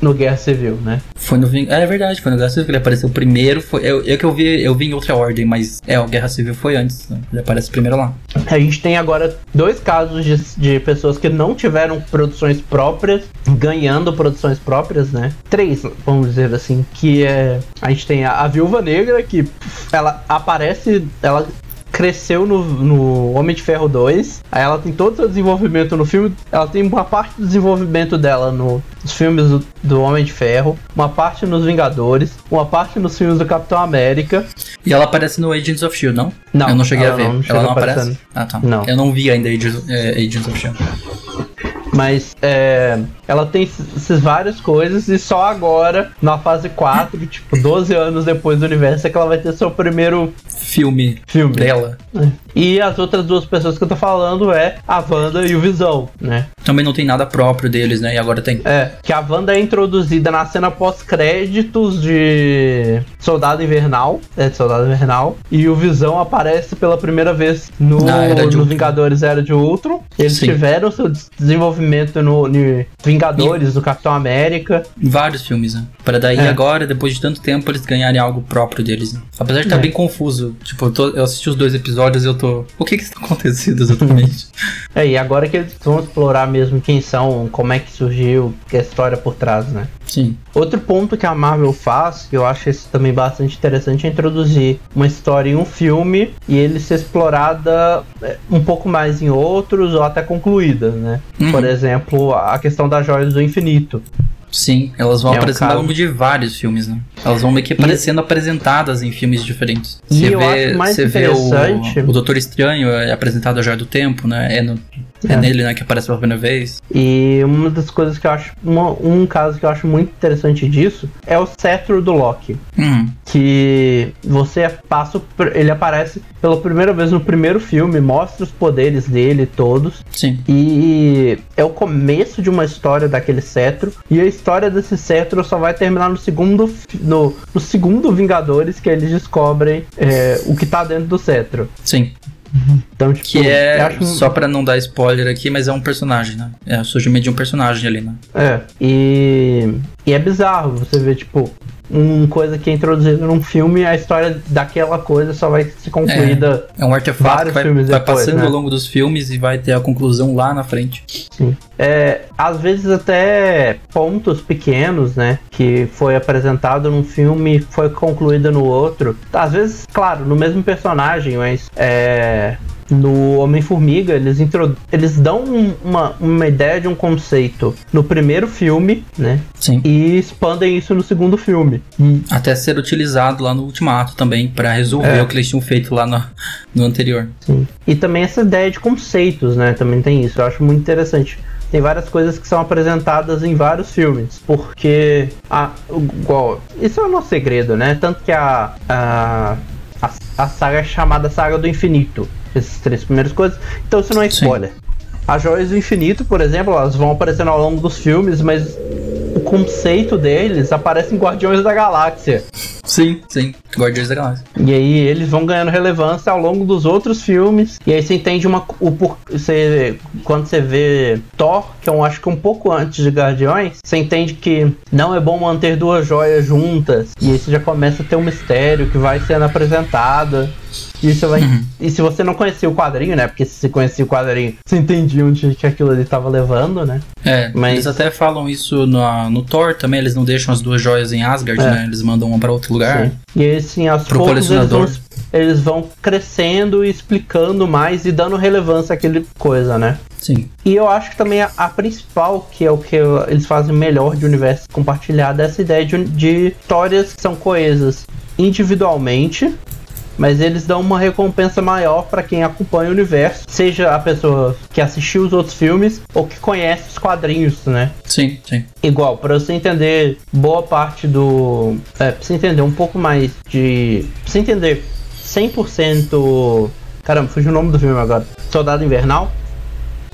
no Guerra Civil, né? Foi no Ving... É, é verdade, foi no Guerra Civil que ele apareceu primeiro. Foi... Eu, eu que eu vi, eu vi em outra ordem, mas é, o Guerra Civil foi antes. né? Ele aparece primeiro lá. A gente tem agora dois casos de, de pessoas que não tiveram produções próprias, ganhando produções próprias, né? Três, vamos dizer assim, que é. A gente tem a, a Viúva Negra, que ela aparece. Ela cresceu no, no Homem de Ferro 2. Aí ela tem todo o seu desenvolvimento no filme. Ela tem uma parte do desenvolvimento dela no- nos filmes do, do Homem de Ferro, uma parte nos Vingadores, uma parte nos filmes do Capitão América. E ela aparece no Agents of Shield, não? Não, Eu não cheguei a ver. não- não ela não aparece? Ah, tá. Não. Eu não vi ainda Agents, é, Agents of Shield. Mas é, ela tem essas várias coisas e só agora, na fase 4, tipo, 12 anos depois do universo, é que ela vai ter seu primeiro Filme filme. dela. E as outras duas pessoas que eu tô falando é a Wanda e o Visão, né? Também não tem nada próprio deles, né? E agora tem. É, que a Wanda é introduzida na cena pós-créditos de Soldado Invernal, é, de Soldado Invernal, e o Visão aparece pela primeira vez no, no. Vingadores Era de Ultron. Eles Sim. tiveram seu des- desenvolvimento no, no Vingadores, do Capitão América. Vários filmes, né? Pra daí É. agora, depois de tanto tempo, eles ganharem algo próprio deles. Né? Apesar de estar É. bem confuso. Tipo, eu, tô- eu assisti os dois episódios e eu tô. O que que está acontecendo exatamente? É, e agora que eles vão explorar mesmo quem são, como é que surgiu, que é a história por trás, né? Sim. Outro ponto que a Marvel faz, que eu acho isso também bastante interessante, é introduzir uma história em um filme e ele ser explorada é, um pouco mais em outros ou até concluída, né? Uhum. Por exemplo, a questão das joias do infinito. Sim, elas vão É aparecendo ao longo de vários filmes, né? Elas vão meio que aparecendo apresentadas em filmes diferentes. E Você eu vê, acho mais você vê o, interessante- o Doutor Estranho é apresentado Joia do Tempo, né? É, no- é É. nele, né, que aparece pela primeira vez. E uma das coisas que eu acho. uma- um caso que eu acho muito interessante disso é o cetro do Loki. Hum, que você passa, ele aparece pela primeira vez no primeiro filme, mostra os poderes dele todos sim. e é o começo de uma história daquele cetro e a história desse cetro só vai terminar no segundo fi- no, no segundo Vingadores que eles descobrem é, o que tá dentro do cetro. Sim. Então tipo, Que é, acho só pra não dar spoiler aqui, mas é um personagem, né? É o surgimento de um personagem ali, né? É, e, e é bizarro você ver, tipo, uma coisa que é introduzida num filme, a história daquela coisa só vai ser concluída. É um artefato Vários que vai, vai depois, passando né? ao longo dos filmes e vai ter a conclusão lá na frente. Sim. É, às vezes até pontos pequenos, né? Que foi apresentado num filme foi concluído no outro. Às vezes, claro, no mesmo personagem, mas é, no Homem-Formiga eles, eles dão um- uma, uma ideia de um conceito no primeiro filme, né? Sim. E expandem isso no segundo filme. E Até ser utilizado lá no Ultimato também, pra resolver É. o que eles tinham feito lá no, no anterior. Sim. E também essa ideia de conceitos, né? Também tem isso. Eu acho muito interessante. Tem várias coisas que são apresentadas em vários filmes. Porque. A, igual, isso é o nosso segredo, né? Tanto que a. A, a, a saga é chamada Saga do Infinito. Esses três primeiras coisas. Então isso não é Sim. spoiler. As joias do infinito, por exemplo, elas vão aparecendo ao longo dos filmes, mas conceito deles aparece em Guardiões da Galáxia. Sim, sim. Guardiões da Galáxia. E aí eles vão ganhando relevância ao longo dos outros filmes. E aí você entende uma. O, por- você, quando você vê Thor, que eu acho que um pouco antes de Guardiões, você entende que não é bom manter duas joias juntas. E aí você já começa a ter um mistério que vai sendo apresentado. E, você vai, e se você não conhecia o quadrinho, né? Porque se você conhecia o quadrinho, você entendia onde que aquilo ali tava levando, né? É, Mas- eles até falam isso no, no Thor também, eles não deixam as duas joias em Asgard, É. né? Eles mandam uma pra outro lugar. Sim. E aí, assim, aos Pro poucos eles vão eles vão crescendo e explicando mais e dando relevância àquele coisa, né? Sim. E eu acho que também a, a, principal, que é o que eles fazem melhor de universo compartilhado, é essa ideia de, de histórias que são coesas individualmente, mas eles dão uma recompensa maior para quem acompanha o universo, seja a pessoa que assistiu os outros filmes ou que conhece os quadrinhos, né? Sim, sim. Igual, para você entender boa parte do. É, pra você entender um pouco mais de. Pra você entender 100%. Caramba, fugiu o nome do filme agora. Soldado Invernal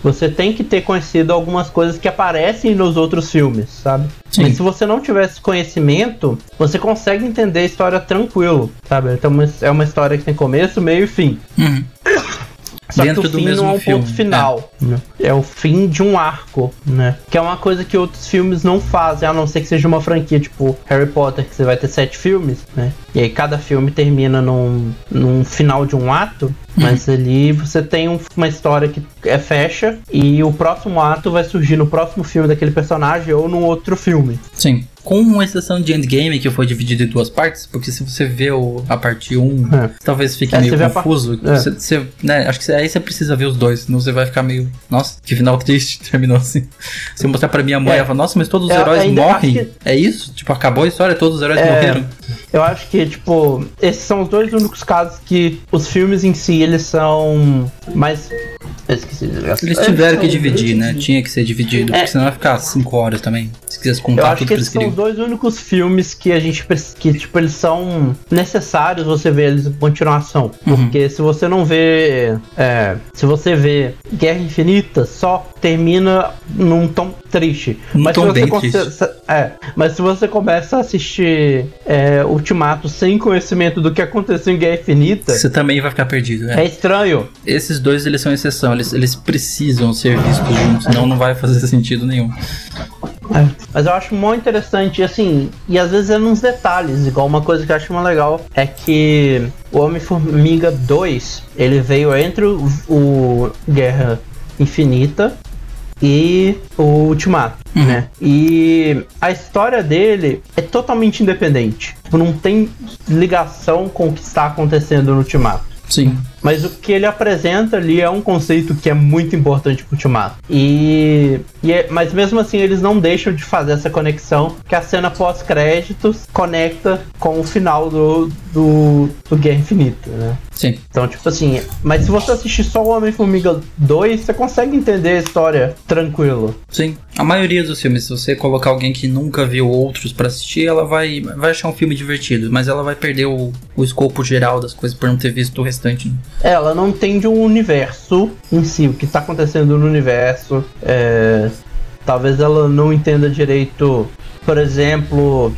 você tem que ter conhecido algumas coisas que aparecem nos outros filmes, sabe? Sim. Mas se você não tivesse conhecimento, você consegue entender a história tranquilo, sabe? Então é uma história que tem começo, meio e fim. Uhum. Só Dentro que o fim não é um filme. ponto final. É. é. o fim de um arco, né? Que é uma coisa que outros filmes não fazem, a não ser que seja uma franquia tipo Harry Potter, que você vai ter sete filmes, né? E aí cada filme termina num, num final de um ato. Mas uhum. ali você tem um, uma história que é fecha e o próximo ato vai surgir no próximo filme daquele personagem ou num outro filme. Sim com exceção de Endgame, que foi dividido em duas partes, porque se você vê o, a parte 1, um, é. talvez fique é, meio confuso. É. Você, você, né, acho que aí você precisa ver os dois, senão você vai ficar meio. Nossa, que final triste, terminou assim. Se eu mostrar pra minha mãe, é. ela fala, nossa, mas todos os heróis morrem. Que... É isso? Tipo, acabou a história, todos os heróis é. morreram. Eu acho que, tipo, esses são os dois únicos casos que os filmes em si, eles são mais. Eu esqueci de Eles tiveram que dividir, né? Tinha que ser dividido, porque senão vai ficar 5 horas também. Se quisesse contar eu acho tudo que esses são os dois únicos filmes que a gente que tipo eles são necessários você ver eles em continuação, uhum. porque se você não vê, é, se você vê Guerra Infinita, só termina num tom triste. Um mas tom se você triste. É, mas se você começa a assistir é, Ultimato sem conhecimento do que aconteceu em Guerra Infinita, você também vai ficar perdido. Né? É estranho. Esses dois eles são exceção, eles, eles precisam ser vistos juntos, senão não vai fazer sentido nenhum. É, mas eu acho muito interessante, assim, e às vezes é nos detalhes, igual uma coisa que eu acho muito legal é que o Homem-Formiga 2, ele veio entre o, o Guerra Infinita e o Ultimato, uhum. né? E a história dele é totalmente independente. Tipo, não tem ligação com o que está acontecendo no Ultimato. Sim. Mas o que ele apresenta ali é um conceito que é muito importante pro Ultimato. E, e é, mas mesmo assim eles não deixam de fazer essa conexão que a cena pós-créditos conecta com o final do, do, do Guerra Infinita, né? Sim. Então, tipo assim, mas se você assistir só o Homem-Formiga 2, você consegue entender a história tranquilo. Sim. A maioria dos filmes, se você colocar alguém que nunca viu outros para assistir, ela vai, vai achar um filme divertido, mas ela vai perder o, o escopo geral das coisas por não ter visto o restante. Né? ela não entende o universo em si, o que está acontecendo no universo. É, talvez ela não entenda direito, por exemplo,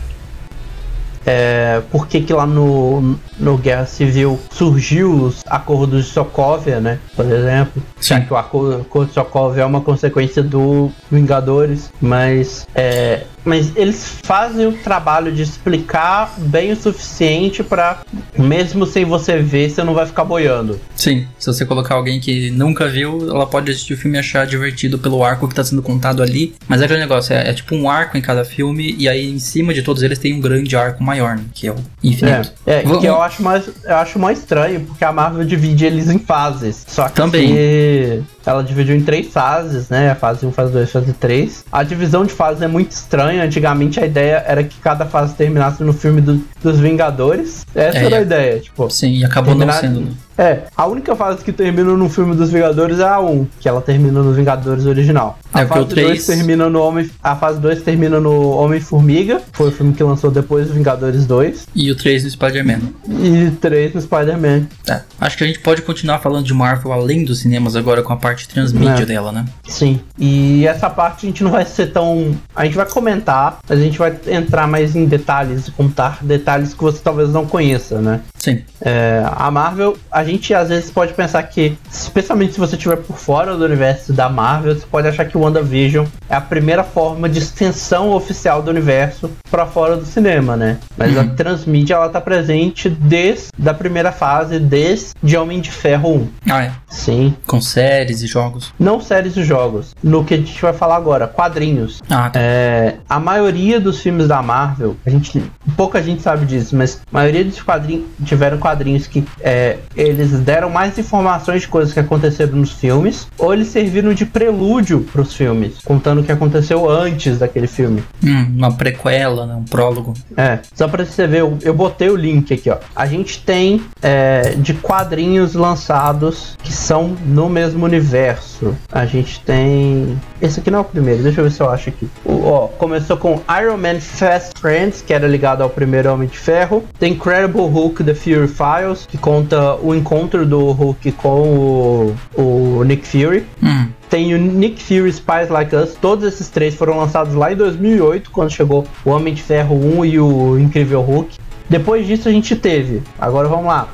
é, por que, que lá no, no Guerra Civil surgiu os acordos de Sokovia, né? Por exemplo. Já que o acordo, de Sokovia é uma consequência do Vingadores, mas é, mas eles fazem o trabalho de explicar bem o suficiente para mesmo sem você ver, você não vai ficar boiando. Sim, se você colocar alguém que nunca viu, ela pode assistir o filme e achar divertido pelo arco que está sendo contado ali. Mas é aquele negócio, é, é, tipo um arco em cada filme e aí em cima de todos eles tem um grande arco maior, né, que é o infinito. É, é que eu acho mais eu acho mais estranho porque a Marvel divide eles em fases. Só que também ela dividiu em três fases, né? Fase 1, fase 2, fase 3. A divisão de fases é muito estranha. Antigamente a ideia era que cada fase terminasse no filme do, dos Vingadores. Essa é, era a ideia, tipo. Sim, e acabou terminar... não sendo. É, a única fase que termina no filme dos Vingadores é a 1, que ela termina no Vingadores original. A é, fase 3 3... termina no Homem, a fase 2 termina no Homem-Formiga, foi o filme que lançou depois do Vingadores 2. E o 3 no Spider-Man. E 3 no Spider-Man. É, acho que a gente pode continuar falando de Marvel além dos cinemas agora com a parte transmídia é. dela, né? Sim. E essa parte a gente não vai ser tão, a gente vai comentar, mas a gente vai entrar mais em detalhes, contar detalhes que você talvez não conheça, né? Sim. É, a Marvel, a a gente às vezes pode pensar que, especialmente se você estiver por fora do universo da Marvel, você pode achar que o WandaVision é a primeira forma de extensão oficial do universo para fora do cinema, né? Mas uhum. a transmídia ela tá presente desde a primeira fase, desde Homem de Ferro 1. Ah, é? Sim. Com séries e jogos? Não séries e jogos. No que a gente vai falar agora, quadrinhos. Ah, tá. É, a maioria dos filmes da Marvel, a gente, pouca gente sabe disso, mas a maioria dos quadrinhos tiveram quadrinhos que é, eles deram mais informações de coisas que aconteceram nos filmes, ou eles serviram de prelúdio para os filmes, contando o que aconteceu antes daquele filme. Hum, uma prequela, né? um prólogo. É, só para você ver, eu, eu, botei o link aqui, ó. A gente tem é, de quadrinhos lançados que são no mesmo universo. A gente tem. Esse aqui não é o primeiro, deixa eu ver se eu acho aqui. O, ó, começou com Iron Man Fast Friends, que era ligado ao primeiro Homem de Ferro. Tem Incredible Hulk The Fury Files, que conta o encontro do Hulk com o, o Nick Fury. Hum. Tem o Nick Fury Spies Like Us. Todos esses três foram lançados lá em 2008, quando chegou o Homem de Ferro 1 e o Incrível Hulk. Depois disso a gente teve, agora vamos lá,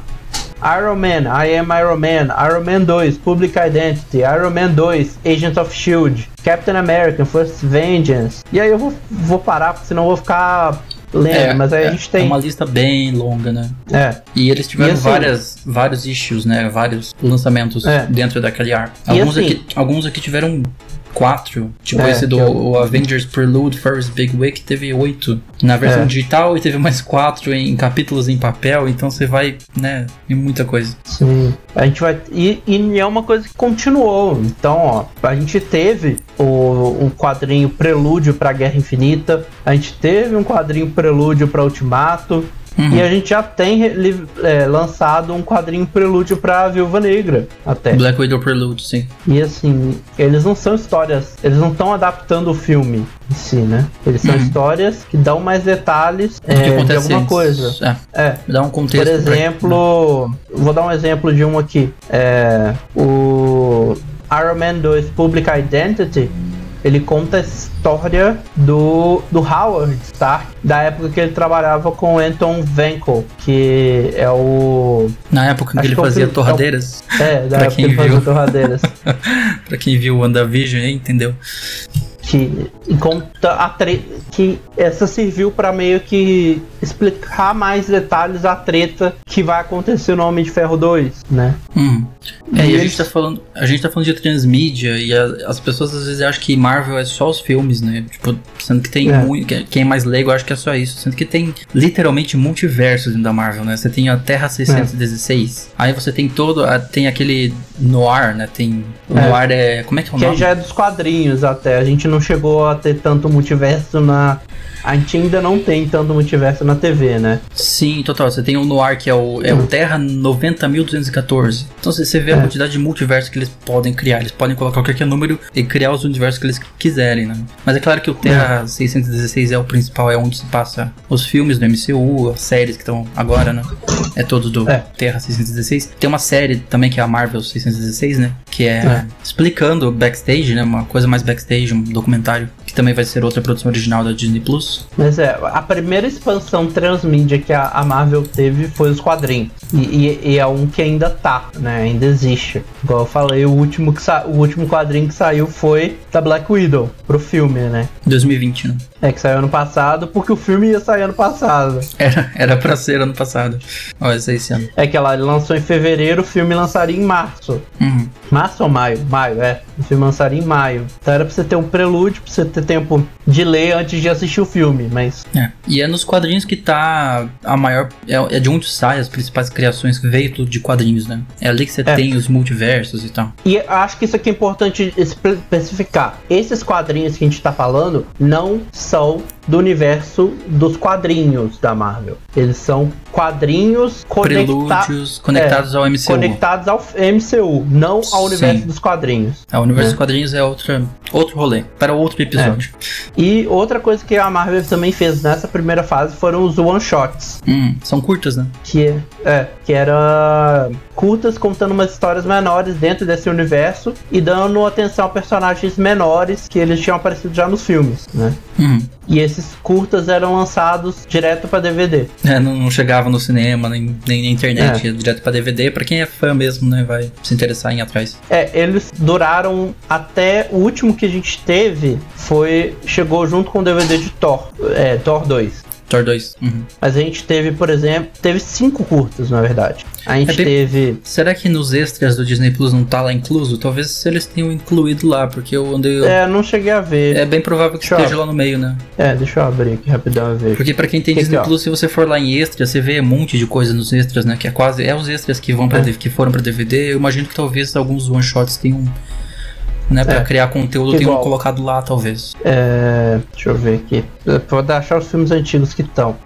Iron Man, I Am Iron Man, Iron Man 2, Public Identity, Iron Man 2, Agents of S.H.I.E.L.D., Captain America, First Vengeance. E aí eu vou, vou parar, porque senão eu vou ficar lendo, é, mas aí é, a gente tem. É uma lista bem longa, né? É. E eles tiveram e assim, várias, vários issues, né? Vários lançamentos é. dentro daquele arco. Alguns, assim, aqui, alguns aqui tiveram 4. Tipo, é, esse do eu... Avengers Prelude First Big Week teve 8 na versão é. digital e teve mais 4 em capítulos em papel, então você vai, né, em muita coisa. Sim. A gente vai. E, e é uma coisa que continuou. Então, ó, a gente teve o, um quadrinho prelúdio pra Guerra Infinita, a gente teve um quadrinho prelúdio pra Ultimato, Uhum. E a gente já tem é, lançado um quadrinho prelúdio pra Viúva Negra, até. Black Widow Prelude, sim. E assim, eles não são histórias, eles não estão adaptando o filme em si, né? Eles são uhum. histórias que dão mais detalhes é, de alguma coisa. É, é. Dá um contexto. Por exemplo, vou dar um exemplo de um aqui. É, o Iron Man 2 Public Identity ele conta a história do, do Howard Stark, da época que ele trabalhava com Anton Venkel, que é o. Na época que ele que fazia é o, torradeiras? É, da época que ele viu. fazia torradeiras. pra quem viu o WandaVision, entendeu? Que conta a tre que essa serviu para meio que explicar mais detalhes a treta que vai acontecer no Homem de Ferro 2, né? Hum. É, e, e a gente tá falando, a gente tá falando de transmídia e a, as pessoas às vezes acham que Marvel é só os filmes, né? Tipo, sendo que tem é. muito, quem é mais leigo acha que é só isso, sendo que tem literalmente multiversos dentro da Marvel, né? Você tem a Terra 616. É. Aí você tem todo, tem aquele noir, né? Tem o é. noir é, como é que é o que nome? Que já é dos quadrinhos até. A gente não chegou a ter tanto multiverso na a gente ainda não tem tanto multiverso na TV, né? Sim, total. Você tem o Noir, que é o, é o Terra 90.214. Então você vê a é. quantidade de multiverso que eles podem criar. Eles podem colocar qualquer número e criar os universos que eles quiserem, né? Mas é claro que o Terra é. 616 é o principal, é onde se passa os filmes do MCU, as séries que estão agora, né? É todos do é. Terra 616. Tem uma série também que é a Marvel 616, né? Que é, é. explicando backstage, né? Uma coisa mais backstage, um documentário, que também vai ser outra produção original da Disney Plus. Mas é, a primeira expansão transmídia que a, a Marvel teve foi os quadrinhos. E, e, e, é um que ainda tá, né? Ainda existe. Igual eu falei, o último, que o último quadrinho que saiu foi da Black Widow, pro filme, né? 2020, né? É, que saiu ano passado, porque o filme ia sair ano passado. Era, era pra ser ano passado. Olha, esse ano. É que ela lançou em fevereiro, o filme lançaria em março. Uhum. Março ou maio? Maio, é. O filme lançaria em maio. Então era pra você ter um prelúdio, pra você ter tempo de ler antes de assistir o filme, mas. É. E é nos quadrinhos que tá a maior. É, é de onde sai as principais criações que veio tudo de quadrinhos, né? É ali que você é. tem os multiversos e tal. E acho que isso aqui é importante especificar. Esses quadrinhos que a gente tá falando não são do universo dos quadrinhos da Marvel. Eles são quadrinhos conecta conectados é, ao MCU. Conectados ao MCU, não ao universo dos quadrinhos. É, o universo né? dos quadrinhos é outra, outro rolê, para outro episódio. E outra coisa que a Marvel também fez nessa primeira fase foram os one-shots. Hum, são curtas, né? Que, é, que era curtas contando umas histórias menores dentro desse universo e dando atenção a personagens menores que eles tinham aparecido já nos filmes, né? Uhum. E esses curtas eram lançados direto para DVD. É, não, não, chegava no cinema, nem, nem na internet, é. direto para DVD. Para quem é fã mesmo, né, vai se interessar em ir atrás. É, eles duraram até o último que a gente teve foi chegou junto com o DVD de Thor, é, Thor 2. Thor 2. Uhum. Mas a gente teve, por exemplo, teve cinco curtas, na verdade. A gente é teve. Será que nos extras do Disney Plus não tá lá incluso? Talvez eles tenham incluído lá, porque eu andei. É, não cheguei a ver. É bem provável que deixa esteja lá no meio, né? É, deixa eu abrir aqui rapidão a ver. Porque pra quem tem que Disney que, Plus, se você for lá em extras, você vê um monte de coisa nos extras, né? Que é quase. É os extras que vão para é. que foram pra DVD. Eu imagino que talvez alguns one-shots tenham né? Pra é, criar conteúdo tenham colocado lá, talvez. É. Deixa eu ver aqui. Vou achar os filmes antigos que estão.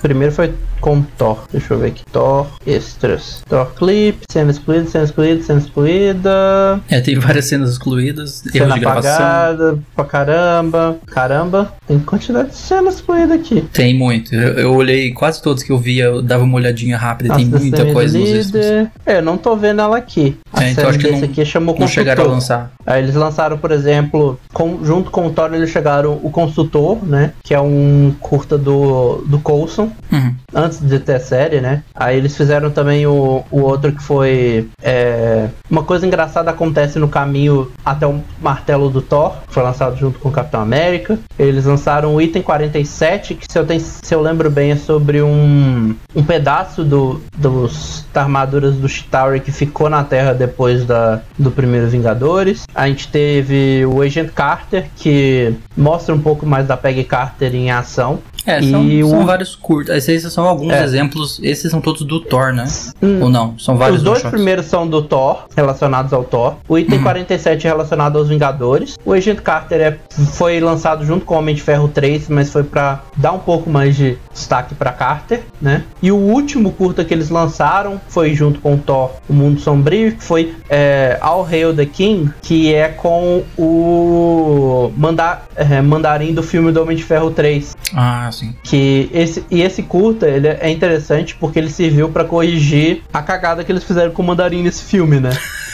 Primeiro foi com Thor. Deixa eu ver aqui. Thor Extras. Thor Clip, cena excluída, cena excluída, cena excluída. É, tem várias cenas excluídas. Cena apagada pra caramba. Caramba, tem quantidade de cenas excluídas aqui. Tem muito. Eu, eu, olhei quase todos que eu via, eu dava uma olhadinha rápida. Nossa, tem muita coisa nos É, eu não tô vendo ela aqui. A é, então acho que não, aqui chamou não chegaram a lançar. Aí eles lançaram, por exemplo, com, junto com o Thor, eles chegaram o Consultor, né? Que é um curta do, do Coulson. Uhum. Antes de ter a série, né? Aí eles fizeram também o, o outro que foi. É, uma coisa engraçada acontece no caminho até o martelo do Thor, que foi lançado junto com o Capitão América. Eles lançaram o item 47, que se eu, tenho, se eu lembro bem é sobre um, um pedaço do, dos, da armaduras do Chitauri que ficou na Terra depois da, do primeiro Vingadores. A gente teve o Agent Carter, que mostra um pouco mais da Peggy Carter em ação. É, são, são vários curtos. Esses são alguns é. exemplos. Esses são todos do Thor, né? Hum. Ou não? São vários Os dois primeiros são do Thor, relacionados ao Thor. O item uhum. 47 é relacionado aos Vingadores. O Agent Carter é, foi lançado junto com o Homem de Ferro 3, mas foi para dar um pouco mais de destaque para Carter, né? E o último curta que eles lançaram foi junto com o Thor, O Mundo Sombrio, que foi é, All Hail the King, que é com o manda é, mandarim do filme do Homem de Ferro 3. Ah, sim. Que esse, e esse curta ele é interessante porque ele serviu para corrigir a cagada que eles fizeram com o mandarim nesse filme, né?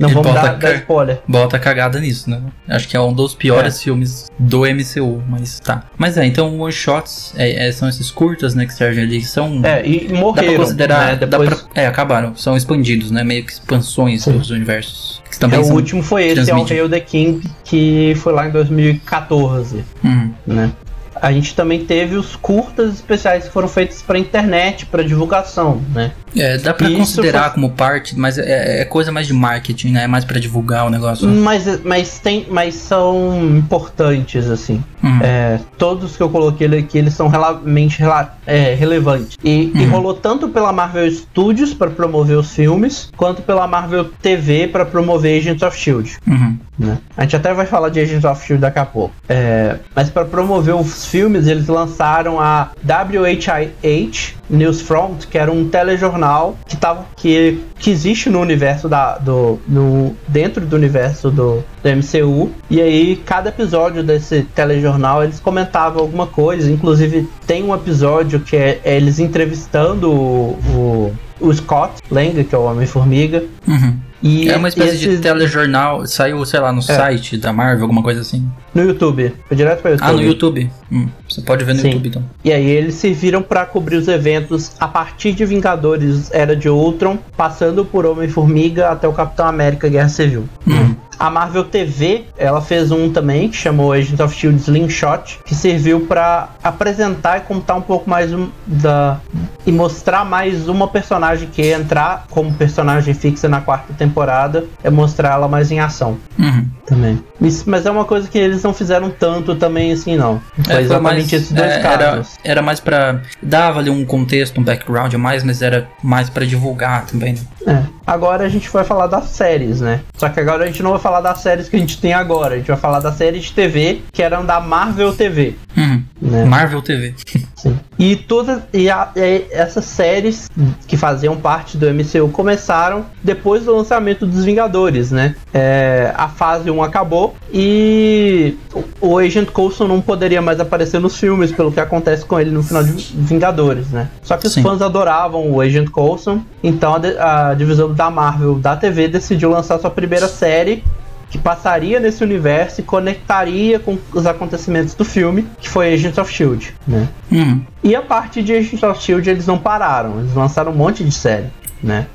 Não vamos dar, dar, spoiler. Bota cagada nisso, né? Acho que é um dos piores é. filmes do MCU, mas tá. Mas é, então one shots é, é, são esses curtas, né, que servem ali, são. É, e morreram. Dá pra considerar. Né, depois... Pra, é, acabaram. São expandidos, né? Meio que expansões Sim. dos universos. Que também é, o último foi esse, é o Hail the King, que foi lá em 2014. Uhum. Né? A gente também teve os curtas especiais que foram feitos para internet, para divulgação, né? É, dá para considerar foi... como parte, mas é, é, coisa mais de marketing, né? É mais para divulgar o negócio. Mas, mas tem, mas são importantes assim. Uhum. É, todos que eu coloquei aqui, eles são realmente é, relevantes. E, uhum. e, rolou tanto pela Marvel Studios para promover os filmes, quanto pela Marvel TV para promover Agents of Shield. Uhum. Né? A gente até vai falar de Agents of Shield daqui a pouco. É, mas para promover os filmes, eles lançaram a WHIH Newsfront, que era um telejornal que, tava, que, que existe no universo da. Do, no, dentro do universo do, do MCU. E aí, cada episódio desse telejornal eles comentavam alguma coisa. Inclusive, tem um episódio que é, é eles entrevistando o, o, o Scott Lang, que é o Homem-Formiga. Uhum. E é uma espécie de telejornal, saiu, sei lá, no é. site da Marvel, alguma coisa assim. No YouTube, foi direto para YouTube. Ah, no YouTube. Hum, você pode ver no Sim. YouTube então. E aí eles serviram para cobrir os eventos a partir de Vingadores Era de Ultron, passando por Homem-Formiga até o Capitão América Guerra Civil. Hum. A Marvel TV, ela fez um também que chamou Agent of Shield Slingshot, que serviu para apresentar e contar um pouco mais um, da e mostrar mais uma personagem que ia entrar como personagem fixa na quarta temporada, é mostrar ela mais em ação. Uhum. Também. Isso, mas é uma coisa que eles não fizeram tanto também assim, não. Foi é, exatamente mais, esses dois é, casos. Era, era mais para dava ali um contexto, um background a mais, mas era mais para divulgar também. Né? É. Agora a gente vai falar das séries, né? Só que agora a gente não vai falar das séries que a gente tem agora. A gente vai falar das séries de TV que eram da Marvel TV. Uhum. Né? Marvel TV. Sim. E todas e, a, e essas séries que faziam parte do MCU começaram depois do lançamento dos Vingadores, né? É, a fase 1 acabou e o Agent Coulson não poderia mais aparecer nos filmes pelo que acontece com ele no final de Vingadores, né? Só que os Sim. fãs adoravam o Agent Coulson, então a, a divisão da Marvel da TV decidiu lançar sua primeira série que passaria nesse universo e conectaria com os acontecimentos do filme, que foi Agents of Shield, né? Uhum. E a parte de Agents of Shield eles não pararam, eles lançaram um monte de série, né?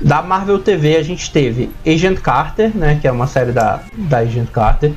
Da Marvel TV a gente teve Agent Carter, né, que é uma série da, da Agent Carter,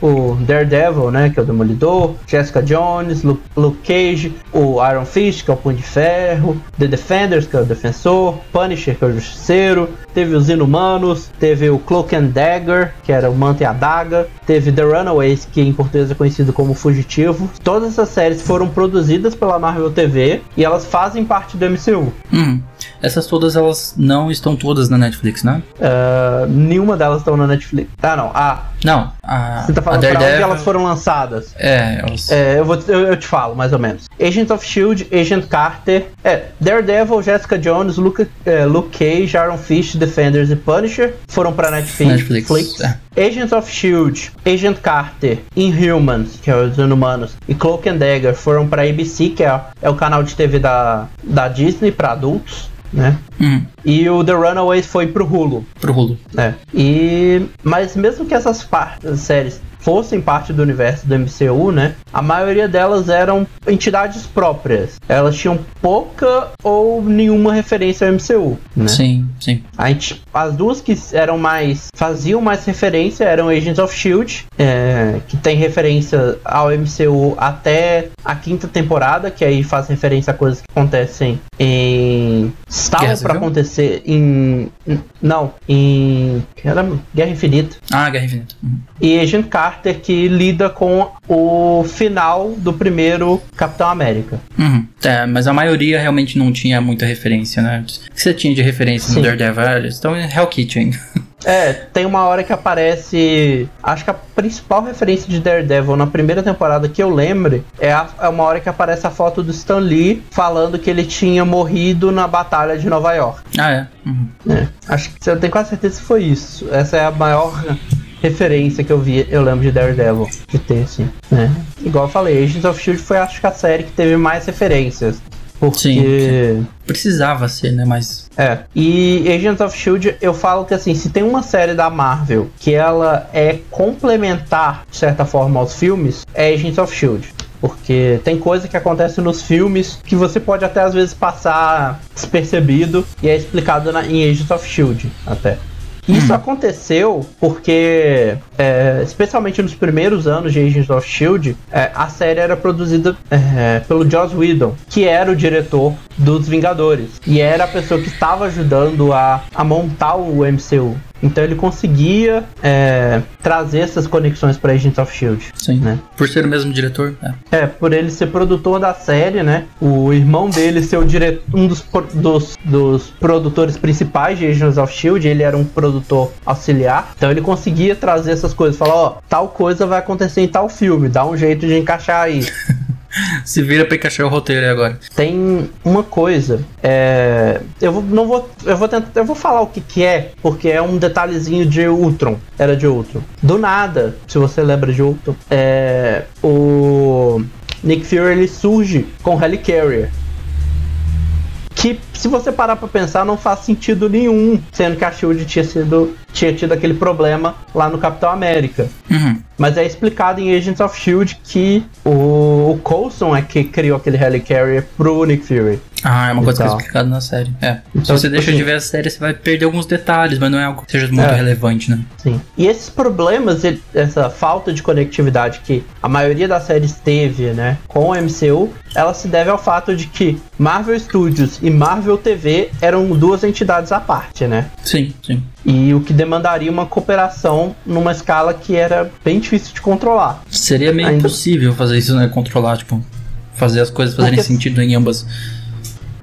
o Daredevil, né, que é o Demolidor, Jessica Jones, Luke, Cage, o Iron Fist, que é o Punho de Ferro, The Defenders, que é o Defensor, Punisher, que é o Justiceiro, teve os Inumanos, teve o Cloak and Dagger, que era o Manto e a Daga, teve The Runaways, que em português é conhecido como Fugitivo. Todas essas séries foram produzidas pela Marvel TV e elas fazem parte do MCU. Hum. Essas todas, elas não estão todas na Netflix, né? Uh, nenhuma delas estão na Netflix. Ah, não. Ah, não. A, Você tá falando pra onde elas foram lançadas? É, elas... é eu, vou, eu, eu, te falo, mais ou menos. Agent of S.H.I.E.L.D., Agent Carter, é, Daredevil, Jessica Jones, Luke, é, Luke Cage, Iron Fist, Defenders e Punisher foram pra Netflix. Netflix. É. Agents of S.H.I.E.L.D., Agent Carter, Inhumans, que é os Inumanos, e Cloak and Dagger foram pra ABC, que é, é o canal de TV da, da Disney pra adultos né? Hum. E o The Runaways foi pro Hulu. Pro Hulu. É. E mas mesmo que essas partes, séries fossem parte do universo do MCU, né? A maioria delas eram entidades próprias. Elas tinham pouca ou nenhuma referência ao MCU, né? Sim, sim. Gente, as duas que eram mais faziam mais referência eram Agents of Shield, é, que tem referência ao MCU até a quinta temporada, que aí faz referência a coisas que acontecem em estavam para acontecer em não, em era Guerra Infinita. Ah, Guerra Infinita. Uhum. E Agent Carter Carter que lida com o final do primeiro Capitão América. Uhum. É, mas a maioria realmente não tinha muita referência, né? O que você tinha de referência Sim. no Daredevil? Então, Hell Kitchen. É, tem uma hora que aparece. Acho que a principal referência de Daredevil na primeira temporada que eu lembre é, a, é uma hora que aparece a foto do Stan Lee falando que ele tinha morrido na Batalha de Nova York. Ah, é? Uhum. é acho que eu tenho quase certeza que foi isso. Essa é a maior referência que eu vi, eu lembro de Daredevil, de ter, assim, né? Igual eu falei, Agents of S.H.I.E.L.D. foi, acho que, a série que teve mais referências. Porque... Sim, precisava ser, né? Mas. É. E Agents of Shield, eu falo que assim, se tem uma série da Marvel que ela é complementar, de certa forma, aos filmes, é Agents of Shield. Porque tem coisa que acontece nos filmes que você pode até às vezes passar despercebido e é explicado na, em Agents of Shield até. Isso hum. aconteceu porque, é, especialmente nos primeiros anos de Agents of Shield, é, a série era produzida é, pelo Joss Whedon, que era o diretor dos Vingadores e era a pessoa que estava ajudando a, a montar o MCU. Então ele conseguia é, trazer essas conexões para Agents of Shield. Sim. Né? Por ser o mesmo diretor. É. é. por ele ser produtor da série, né? O irmão dele ser o diretor, um dos, dos, dos produtores principais de Agents of Shield. Ele era um produtor auxiliar. Então ele conseguia trazer essas coisas. Falar, ó, tal coisa vai acontecer em tal filme. Dá um jeito de encaixar aí. Se vira pra encaixar o roteiro aí agora. Tem uma coisa. É, eu vou, não vou. Eu vou tentar. Eu vou falar o que, que é, porque é um detalhezinho de Ultron. Era de Ultron. Do nada, se você lembra de Ultron, é, o Nick Fury ele surge com Helicarrier que se você parar para pensar não faz sentido nenhum, sendo que a Shield tinha sido tinha tido aquele problema lá no Capitão América. Uhum. Mas é explicado em Agents of Shield que o, o Coulson é que criou aquele Helicarrier pro Nick Fury. Ah, é uma coisa que é explicada na série. É. Então, Se você tipo deixa assim, de ver a série, você vai perder alguns detalhes, mas não é algo que seja muito é. relevante, né? Sim. E esses problemas, essa falta de conectividade que a maioria das séries teve, né, com o MCU, ela se deve ao fato de que Marvel Studios e Marvel TV eram duas entidades à parte, né? Sim, sim. E o que demandaria uma cooperação numa escala que era bem difícil de controlar. Seria meio Ainda... impossível fazer isso, né? Controlar, tipo, fazer as coisas fazerem porque... sentido em ambas.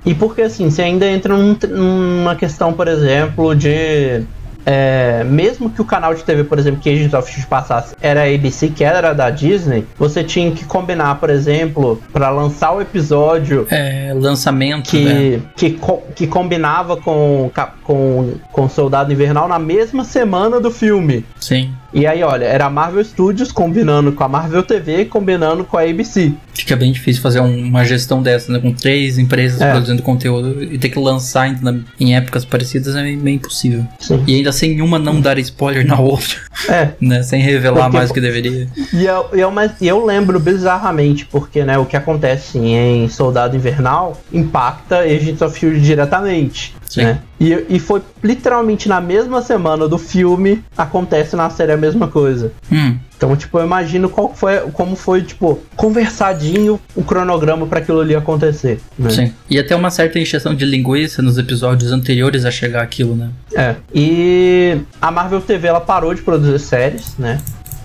E porque assim, você ainda entra num, numa questão, por exemplo, de é, mesmo que o canal de TV, por exemplo, que Agents of Shield passasse era a ABC, que era da Disney, você tinha que combinar, por exemplo, para lançar o episódio. É, lançamento. Que, né? que, que combinava com, com, com Soldado Invernal na mesma semana do filme. Sim. E aí, olha, era a Marvel Studios combinando com a Marvel TV, combinando com a ABC. Fica bem difícil fazer uma gestão dessa, né? Com três empresas é. produzindo conteúdo e ter que lançar ainda em épocas parecidas é meio, impossível. Sim. E ainda sem uma não dar spoiler na outra. É. né? Sem revelar porque, mais do que deveria. E eu, eu, mas, eu lembro bizarramente, porque né, o que acontece em Soldado Invernal impacta Agents of Shield diretamente. Sim. Né? E, e foi literalmente na mesma semana do filme acontece na série a mesma coisa. Hum. Então, tipo, eu imagino qual foi, como foi, tipo, conversadinho o cronograma para aquilo ali acontecer. Né? Sim. E até uma certa encheção de linguiça nos episódios anteriores a chegar aquilo, né? É. E a Marvel TV ela parou de produzir séries, né?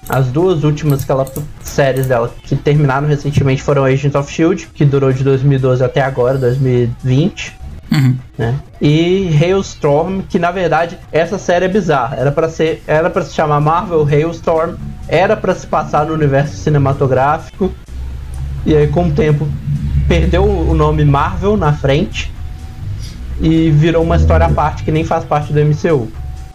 As duas últimas que ela, séries dela que terminaram recentemente foram Agents of Shield, que durou de 2012 até agora, 2020. Uhum. Né? E Hailstorm, que na verdade essa série é bizarra. Era para ser, era para se chamar Marvel Hailstorm, era para se passar no universo cinematográfico. E aí com o tempo perdeu o nome Marvel na frente e virou uma história à parte que nem faz parte do MCU.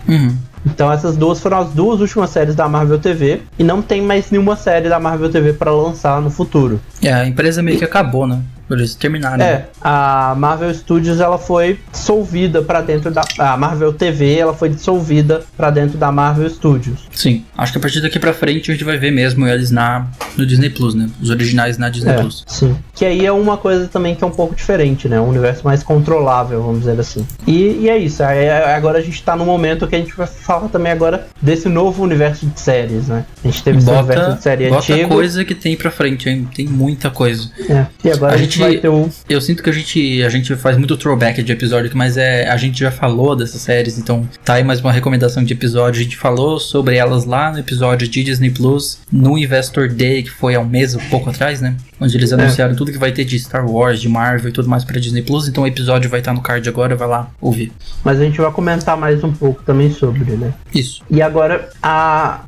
Uhum. Então essas duas foram as duas últimas séries da Marvel TV e não tem mais nenhuma série da Marvel TV para lançar no futuro. É, a empresa meio que acabou, né? Eles terminaram. É, a Marvel Studios ela foi dissolvida para dentro da a Marvel TV, ela foi dissolvida para dentro da Marvel Studios. Sim, acho que a partir daqui para frente a gente vai ver mesmo eles na no Disney Plus, né? Os originais na Disney é, Plus. Sim. Que aí é uma coisa também que é um pouco diferente, né? Um universo mais controlável, vamos dizer assim. E, e é isso. Aí, agora a gente tá no momento que a gente vai falar também agora desse novo universo de séries, né? A gente teve bota, esse universo de série bota antigo. coisa que tem para frente, hein? Tem muita coisa. É. E agora a gente gente vai ter o... Eu sinto que a gente, a gente faz muito throwback de episódio, mas é, a gente já falou dessas séries, então tá aí mais uma recomendação de episódio. A gente falou sobre elas lá no episódio de Disney Plus, no Investor Day, que foi há um mês, um pouco atrás, né? Onde eles é. anunciaram tudo que vai ter de Star Wars, de Marvel e tudo mais pra Disney Plus. Então o episódio vai estar tá no card agora, vai lá ouvir. Mas a gente vai comentar mais um pouco também sobre, né? Isso. E agora, a,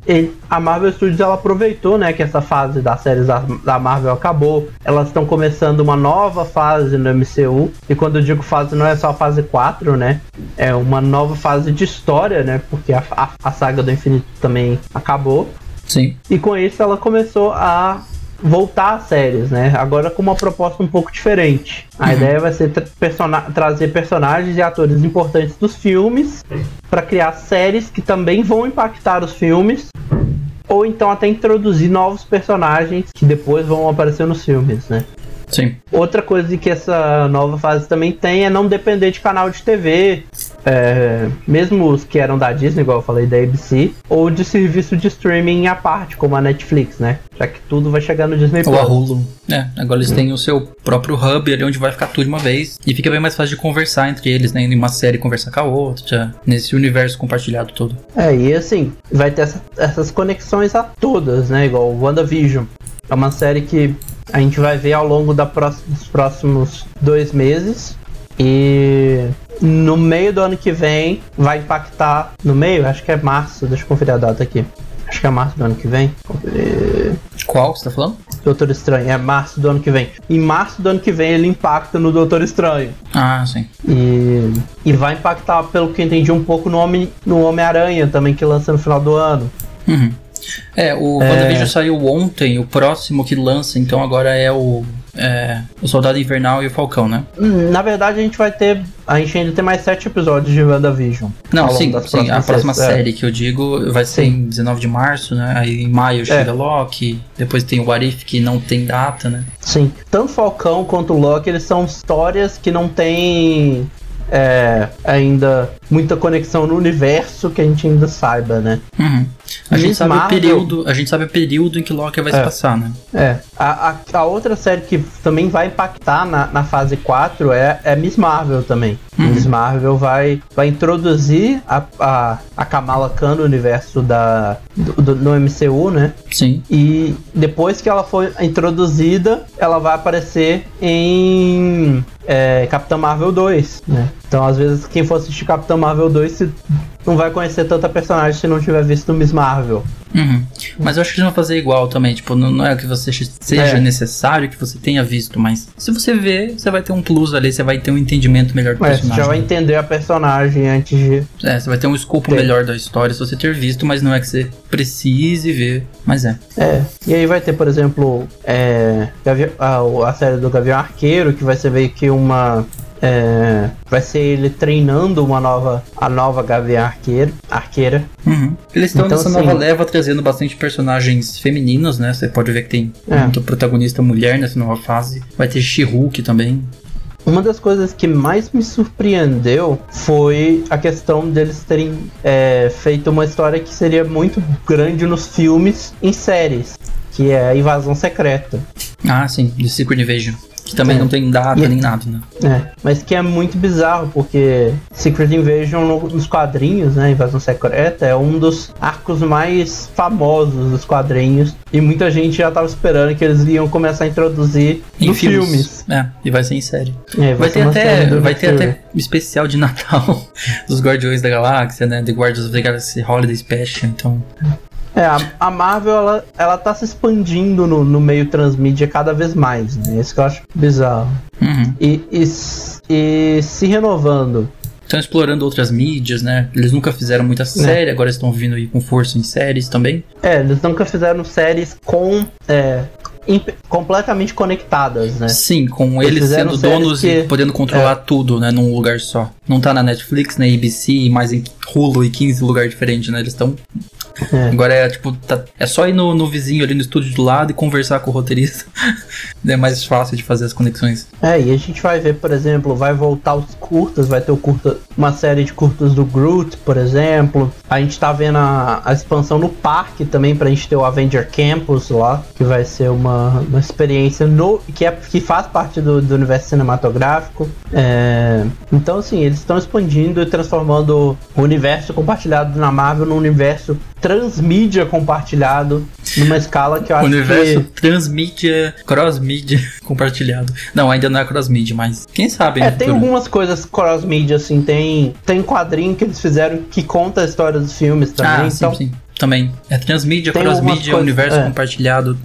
a Marvel Studios ela aproveitou, né, que essa fase das séries da, da Marvel acabou. Elas estão começando uma nova fase no MCU. E quando eu digo fase, não é só a fase 4, né? É uma nova fase de história, né? Porque a, a, a saga do infinito também acabou. Sim. E com isso ela começou a voltar às séries, né? Agora com uma proposta um pouco diferente. A uhum. ideia vai ser tra persona trazer personagens e atores importantes dos filmes para criar séries que também vão impactar os filmes. Ou então até introduzir novos personagens que depois vão aparecer nos filmes, né? Sim. Outra coisa que essa nova fase também tem é não depender de canal de TV, é, mesmo os que eram da Disney, igual eu falei, da ABC, ou de serviço de streaming à parte, como a Netflix, né? Já que tudo vai chegar no Disney Plus. Ou a Hulu. É, agora eles têm o seu próprio hub ali onde vai ficar tudo de uma vez. E fica bem mais fácil de conversar entre eles, né? Em uma série conversar com a outra, nesse universo compartilhado todo. É, e assim, vai ter essa, essas conexões a todas, né? Igual WandaVision. É uma série que a gente vai ver ao longo da dos próximos dois meses. E no meio do ano que vem vai impactar. No meio? Acho que é março. Deixa eu conferir a data aqui. Acho que é março do ano que vem. Qual você tá falando? Doutor Estranho, é março do ano que vem. Em março do ano que vem ele impacta no Doutor Estranho. Ah, sim. E, e vai impactar, pelo que entendi, um pouco no Homem-Aranha no Homem também, que lança no final do ano. Uhum. É, o é... WandaVision saiu ontem, o próximo que lança, então agora é o. É, o Soldado Invernal e o Falcão, né? Hum, na verdade, a gente vai ter. A gente ainda tem mais sete episódios de WandaVision. Não, sim, sim a próxima série é. que eu digo vai ser sim. em 19 de março, né? Aí em maio chega é. Loki, depois tem o Warif que não tem data, né? Sim. Tanto Falcão quanto Loki, eles são histórias que não tem é, ainda muita conexão no universo que a gente ainda saiba, né? Uhum. A gente sabe Marvel... o período, a gente sabe o período em que Loki vai é. se passar, né? É. A, a, a, outra série que também vai impactar na, na fase 4 é, é Miss Marvel também. Uhum. Miss Marvel vai, vai introduzir a, a, a Kamala Khan no universo da, do, do, no MCU, né? Sim. E depois que ela for introduzida, ela vai aparecer em é, Capitã Marvel 2, né? Então, às vezes, quem for assistir Capitã Marvel 2 se não vai conhecer tanta personagem se não tiver visto Miss Marvel. Uhum. Mas eu acho que eles vão fazer igual também. Tipo, não, não é que você seja é. necessário que você tenha visto, mas se você ver, você vai ter um plus ali, você vai ter um entendimento melhor do é, personagem. Você já vai entender a personagem antes de. É, você vai ter um escopo melhor da história se você ter visto, mas não é que você precise ver. Mas é. É. E aí vai ter, por exemplo, é, a, a série do Gavião Arqueiro, que vai ser meio que uma é, vai ser ele treinando uma nova, a nova Gavião Arqueira. arqueira. Uhum. Eles estão então, nessa assim, nova leva trazendo bastante personagens femininos, né? Você pode ver que tem é. muito protagonista mulher nessa nova fase. Vai ter She-Hulk também. Uma das coisas que mais me surpreendeu foi a questão deles terem é, feito uma história que seria muito grande nos filmes em séries, que é a Invasão Secreta. Ah, sim, The Secret Invasion. Que também é. não tem data e, nem nada, né? É, mas que é muito bizarro, porque Secret Invasion no, nos quadrinhos, né? Invasão Secreta, é um dos arcos mais famosos dos quadrinhos. E muita gente já tava esperando que eles iam começar a introduzir em nos filmes. filmes. É, e vai ser em série. É, vai, vai ter até, vai ter até especial de Natal dos Guardiões da Galáxia, né? The Guardians of the Galaxy Holiday Special, então. É, a, a, Marvel, ela, ela tá se expandindo no, no meio transmídia cada vez mais, né? Isso que eu acho bizarro. Uhum. E, e, e se renovando. Estão explorando outras mídias, né? Eles nunca fizeram muita é. série, é. agora estão vindo aí com força em séries também. É, eles nunca fizeram séries com é, completamente conectadas, né? Sim, com eles, eles sendo donos que... e podendo controlar é. tudo, né, num lugar só. Não tá na Netflix, na ABC, mais em Hulu e 15 lugares diferentes, né? Eles estão é. Agora é tipo, tá, é só ir no, no, vizinho ali no estúdio do lado e conversar com o roteirista. é mais fácil de fazer as conexões. É, e a gente vai ver, por exemplo, vai voltar os curtas, vai ter o curta, uma série de curtas do Groot, por exemplo. A gente tá vendo a, a expansão no parque também pra gente ter o Avenger Campus lá, que vai ser uma, uma experiência no, que, é, que faz parte do, do universo cinematográfico. É, então, assim, eles estão expandindo e transformando o universo compartilhado na Marvel num universo transmídia compartilhado numa escala que eu acho Universo que... transmídia, cross-mídia compartilhado. Não, ainda não é cross-mídia, mas quem sabe. É, tem algumas coisas cross-mídia, assim, tem, tem quadrinho que eles fizeram que conta a história dos filmes também. Ah, então, sim, sim. Também. É transmídia, cross-mídia, universo é. compartilhado.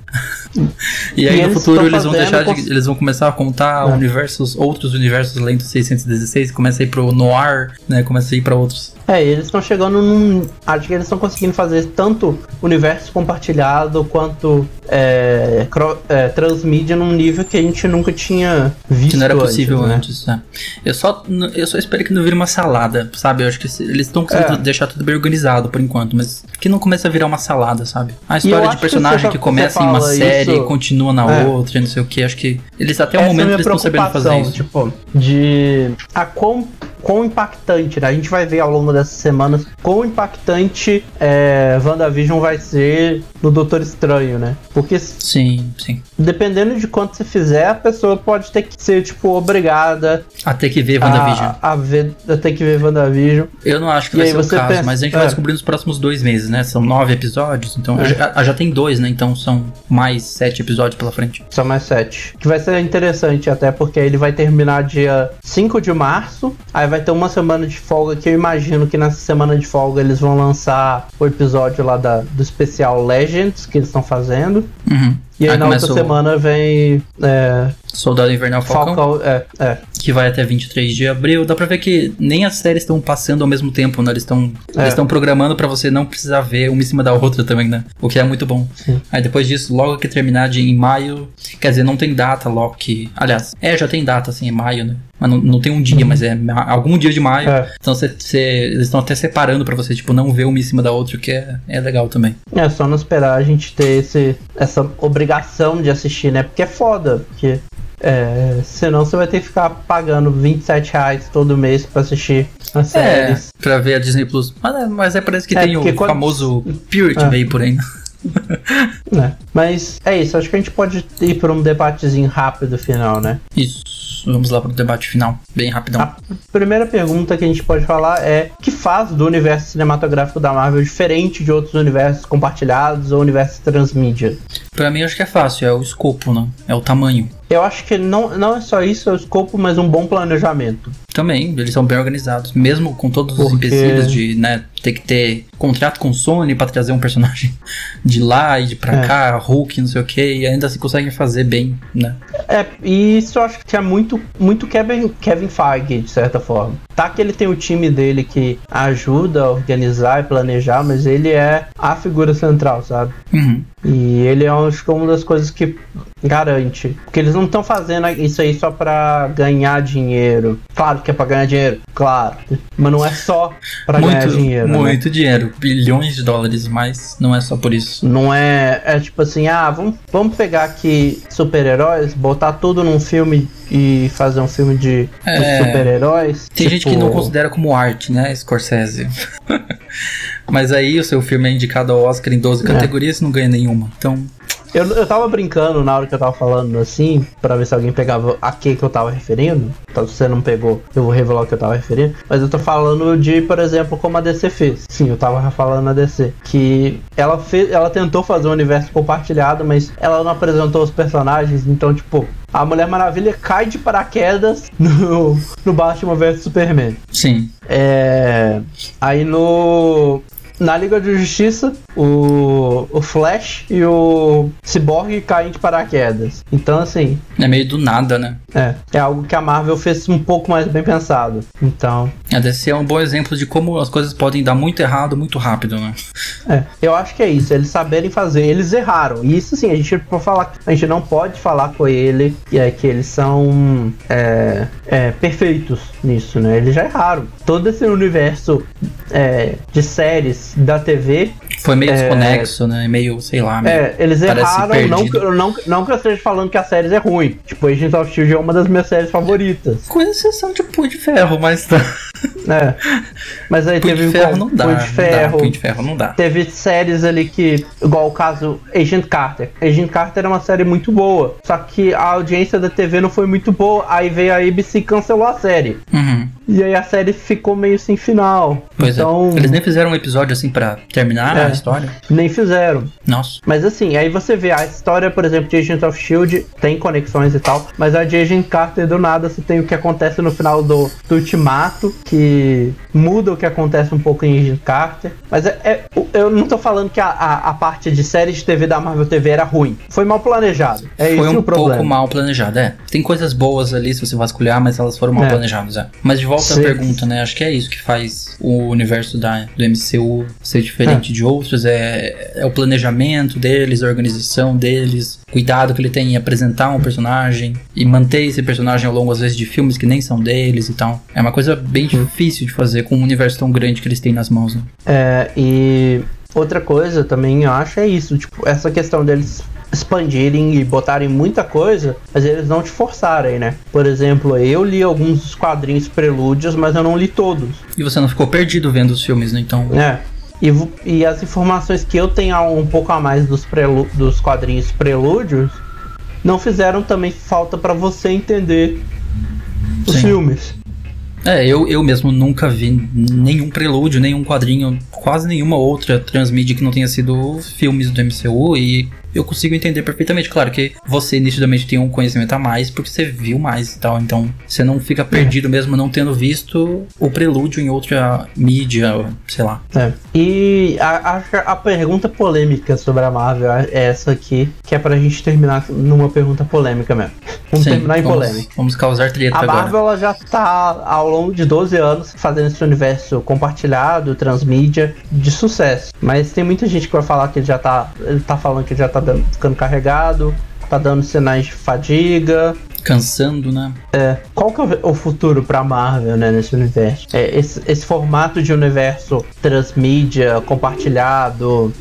E aí e no futuro eles vão deixar de, Eles vão começar a contar é. universos, outros universos além do 616, começa a ir pro Noir, né? Começa a ir pra outros. É, eles estão chegando num. Acho que eles estão conseguindo fazer tanto universo compartilhado quanto é, é, transmídia num nível que a gente nunca tinha visto. Que não era possível antes, né? antes né? Eu só, eu só espero que não vire uma salada, sabe? Eu acho que eles estão conseguindo é. deixar tudo bem organizado por enquanto, mas que não comece a virar uma salada, sabe? A história de personagem que, que começa em uma série isso... e continua na é. outra, não sei o que. Acho que eles até o é momento eles estão sabendo fazer isso. Tipo, de a quão quão impactante, né? A gente vai ver ao longo dessas semanas quão impactante é, WandaVision vai ser no Doutor Estranho, né? Porque. Sim, sim. Dependendo de quanto você fizer, a pessoa pode ter que ser, tipo, obrigada. A ter que ver WandaVision. A, a, ver, a ter que ver WandaVision. Eu não acho que e vai ser o caso, pensa, mas a gente é. vai descobrir nos próximos dois meses, né? São nove episódios, então. É. Já, já tem dois, né? Então são mais sete episódios pela frente. São mais sete. Que vai ser interessante, até porque ele vai terminar dia 5 de março. Aí vai ter uma semana de folga que eu imagino que nessa semana de folga eles vão lançar o episódio lá da, do especial Legends que eles estão fazendo. Uhum. E aí, aí na outra semana vem. É, Soldado Invernal Falcão. Falcão é, é. Que vai até 23 de abril. Dá pra ver que nem as séries estão passando ao mesmo tempo, né? Eles estão é. estão programando para você não precisar ver uma em cima da outra também, né? O que é muito bom. Sim. Aí depois disso, logo que terminar de em maio. Quer dizer, não tem data, Loki. Aliás, é, já tem data, assim, em maio, né? Mas não, não tem um dia, uhum. mas é algum dia de maio. É. Então cê, cê, eles estão até separando para você, tipo, não ver uma em cima da outra, o que é, é legal também. É só não esperar a gente ter esse, essa obrigação de assistir, né? Porque é foda, porque é, senão você vai ter que ficar pagando 27 reais todo mês pra assistir as é, séries. Pra ver a Disney Plus. Mas, é, mas é parece que é, tem o quando... famoso Purity é. meio por aí. é. Mas é isso, acho que a gente pode ir por um debatezinho rápido final, né? Isso. Vamos lá para o debate final, bem rapidão. A primeira pergunta que a gente pode falar é: o que faz do universo cinematográfico da Marvel diferente de outros universos compartilhados ou universos transmídia? Para mim, acho que é fácil: é o escopo, né? É o tamanho. Eu acho que não, não é só isso, é o escopo, mas um bom planejamento. Também, eles são bem organizados, mesmo com todos os Porque... empecilhos de, né, ter que ter contrato com Sony para trazer um personagem de lá e de pra é. cá, Hulk, não sei o que, e ainda se conseguem fazer bem, né? É, e isso eu acho que é muito, muito Kevin, Kevin Feige, de certa forma. Tá que ele tem o time dele que ajuda a organizar e planejar, mas ele é a figura central, sabe? Uhum. E ele é acho que uma das coisas que garante. Porque eles não estão fazendo isso aí só pra ganhar dinheiro. Claro que é pra ganhar dinheiro, claro. Mas não é só pra muito, ganhar dinheiro. Né? Muito né? dinheiro, bilhões de dólares, mas não é só por isso. Não é. É tipo assim, ah, vamos, vamos pegar aqui super-heróis, botar tudo num filme e fazer um filme de, é, super-heróis. Tem tipo... gente que não tipo considera como arte, né, Scorsese. Mas aí o seu filme é indicado ao Oscar em 12 é. categorias e não ganha nenhuma. Então. Eu, eu tava brincando na hora que eu tava falando assim, para ver se alguém pegava a que que eu tava referindo. Então, se você não pegou, eu vou revelar o que eu tava referindo. Mas eu tô falando de, por exemplo, como a DC fez. Sim, eu tava falando a DC. Que ela fez. Ela tentou fazer um universo compartilhado, mas ela não apresentou os personagens. Então, tipo, a Mulher Maravilha cai de paraquedas no, no Batman vs Superman. Sim. É. Aí no na Liga de Justiça, o, o Flash e o Cyborg caem de paraquedas. Então, assim. É meio do nada, né? É. É algo que a Marvel fez um pouco mais bem pensado. Então. A DC é um bom exemplo de como as coisas podem dar muito errado muito rápido, né? É. Eu acho que é isso. Eles saberem fazer. Eles erraram. E isso, sim, a gente pode falar. A gente não pode falar com ele que é que eles são é, é, perfeitos nisso, né? Eles já erraram. Todo esse universo é, de séries da TV. Foi meio é, desconexo, né? Meio, sei lá. Meio, é, eles erraram. Não, não, não que eu esteja falando que a série é ruim. Tipo, Agents of Shield é uma das minhas séries favoritas. Com exceção de Punho de Ferro, mas tá. É. Mas aí Punho teve. De ferro não dá. Punho de Ferro. Punho de Ferro não dá. Teve séries ali que. Igual o caso Agent Carter. Agent Carter é uma série muito boa. Só que a audiência da TV não foi muito boa. Aí veio a ABC e cancelou a série. Uhum. E aí a série ficou meio sem final. Pois é. então... é. Eles nem fizeram um episódio assim para terminar é, a história? Nem fizeram. Nossa. Mas assim, aí você vê a história, por exemplo, de Agents of Shield, tem conexões e tal, mas a de Agent Carter do nada você tem o que acontece no final do, do Ultimato, que muda o que acontece um pouco em Agent Carter. Mas é, é eu não tô falando que a, a, a, parte de série de TV da Marvel TV era ruim. Foi mal planejado. É Foi um o problema. pouco mal planejado, é. Tem coisas boas ali se você vasculhar, mas elas foram mal é. planejadas, é. Mas de volta Sim. à pergunta, né? Acho que é isso que faz o universo da, do MCU ser diferente é. de outros. É, é o planejamento deles, a organização deles, cuidado que ele tem em apresentar um personagem e manter esse personagem ao longo, às vezes, de filmes que nem são deles e tal. É uma coisa bem uhum. difícil de fazer com um universo tão grande que eles têm nas mãos. Né? É, e outra coisa também eu acho é isso, tipo, essa questão deles expandirem e botarem muita coisa, mas eles não te forçarem, né? Por exemplo, eu li alguns dos quadrinhos prelúdios, mas eu não li todos. E você não ficou perdido vendo os filmes, né? Então. É. E, e as informações que eu tenho um pouco a mais dos, prelu dos quadrinhos prelúdios não fizeram também falta para você entender os Sim. filmes. É, eu, eu mesmo nunca vi nenhum prelúdio, nenhum quadrinho, quase nenhuma outra transmídia que não tenha sido filmes do MCU e eu consigo entender perfeitamente. Claro que você nitidamente tem um conhecimento a mais porque você viu mais e tal. Então você não fica é. perdido é. mesmo não tendo visto o prelúdio em outra mídia, sei lá. É. E a, a, a pergunta polêmica sobre a Marvel é essa aqui, que é pra gente terminar numa pergunta polêmica mesmo. Vamos Sim, terminar em vamos, polêmica. Vamos causar treta agora. A Marvel ela já tá ao longo de 12 anos fazendo esse universo compartilhado, transmídia, de sucesso. Mas tem muita gente que vai falar que ele já tá. Ele tá falando que já tá dando, ficando carregado, tá dando sinais de fadiga. Cansando, né? É. Qual que é o futuro pra Marvel, né, nesse universo? É, esse, esse formato de universo transmídia, compartilhado,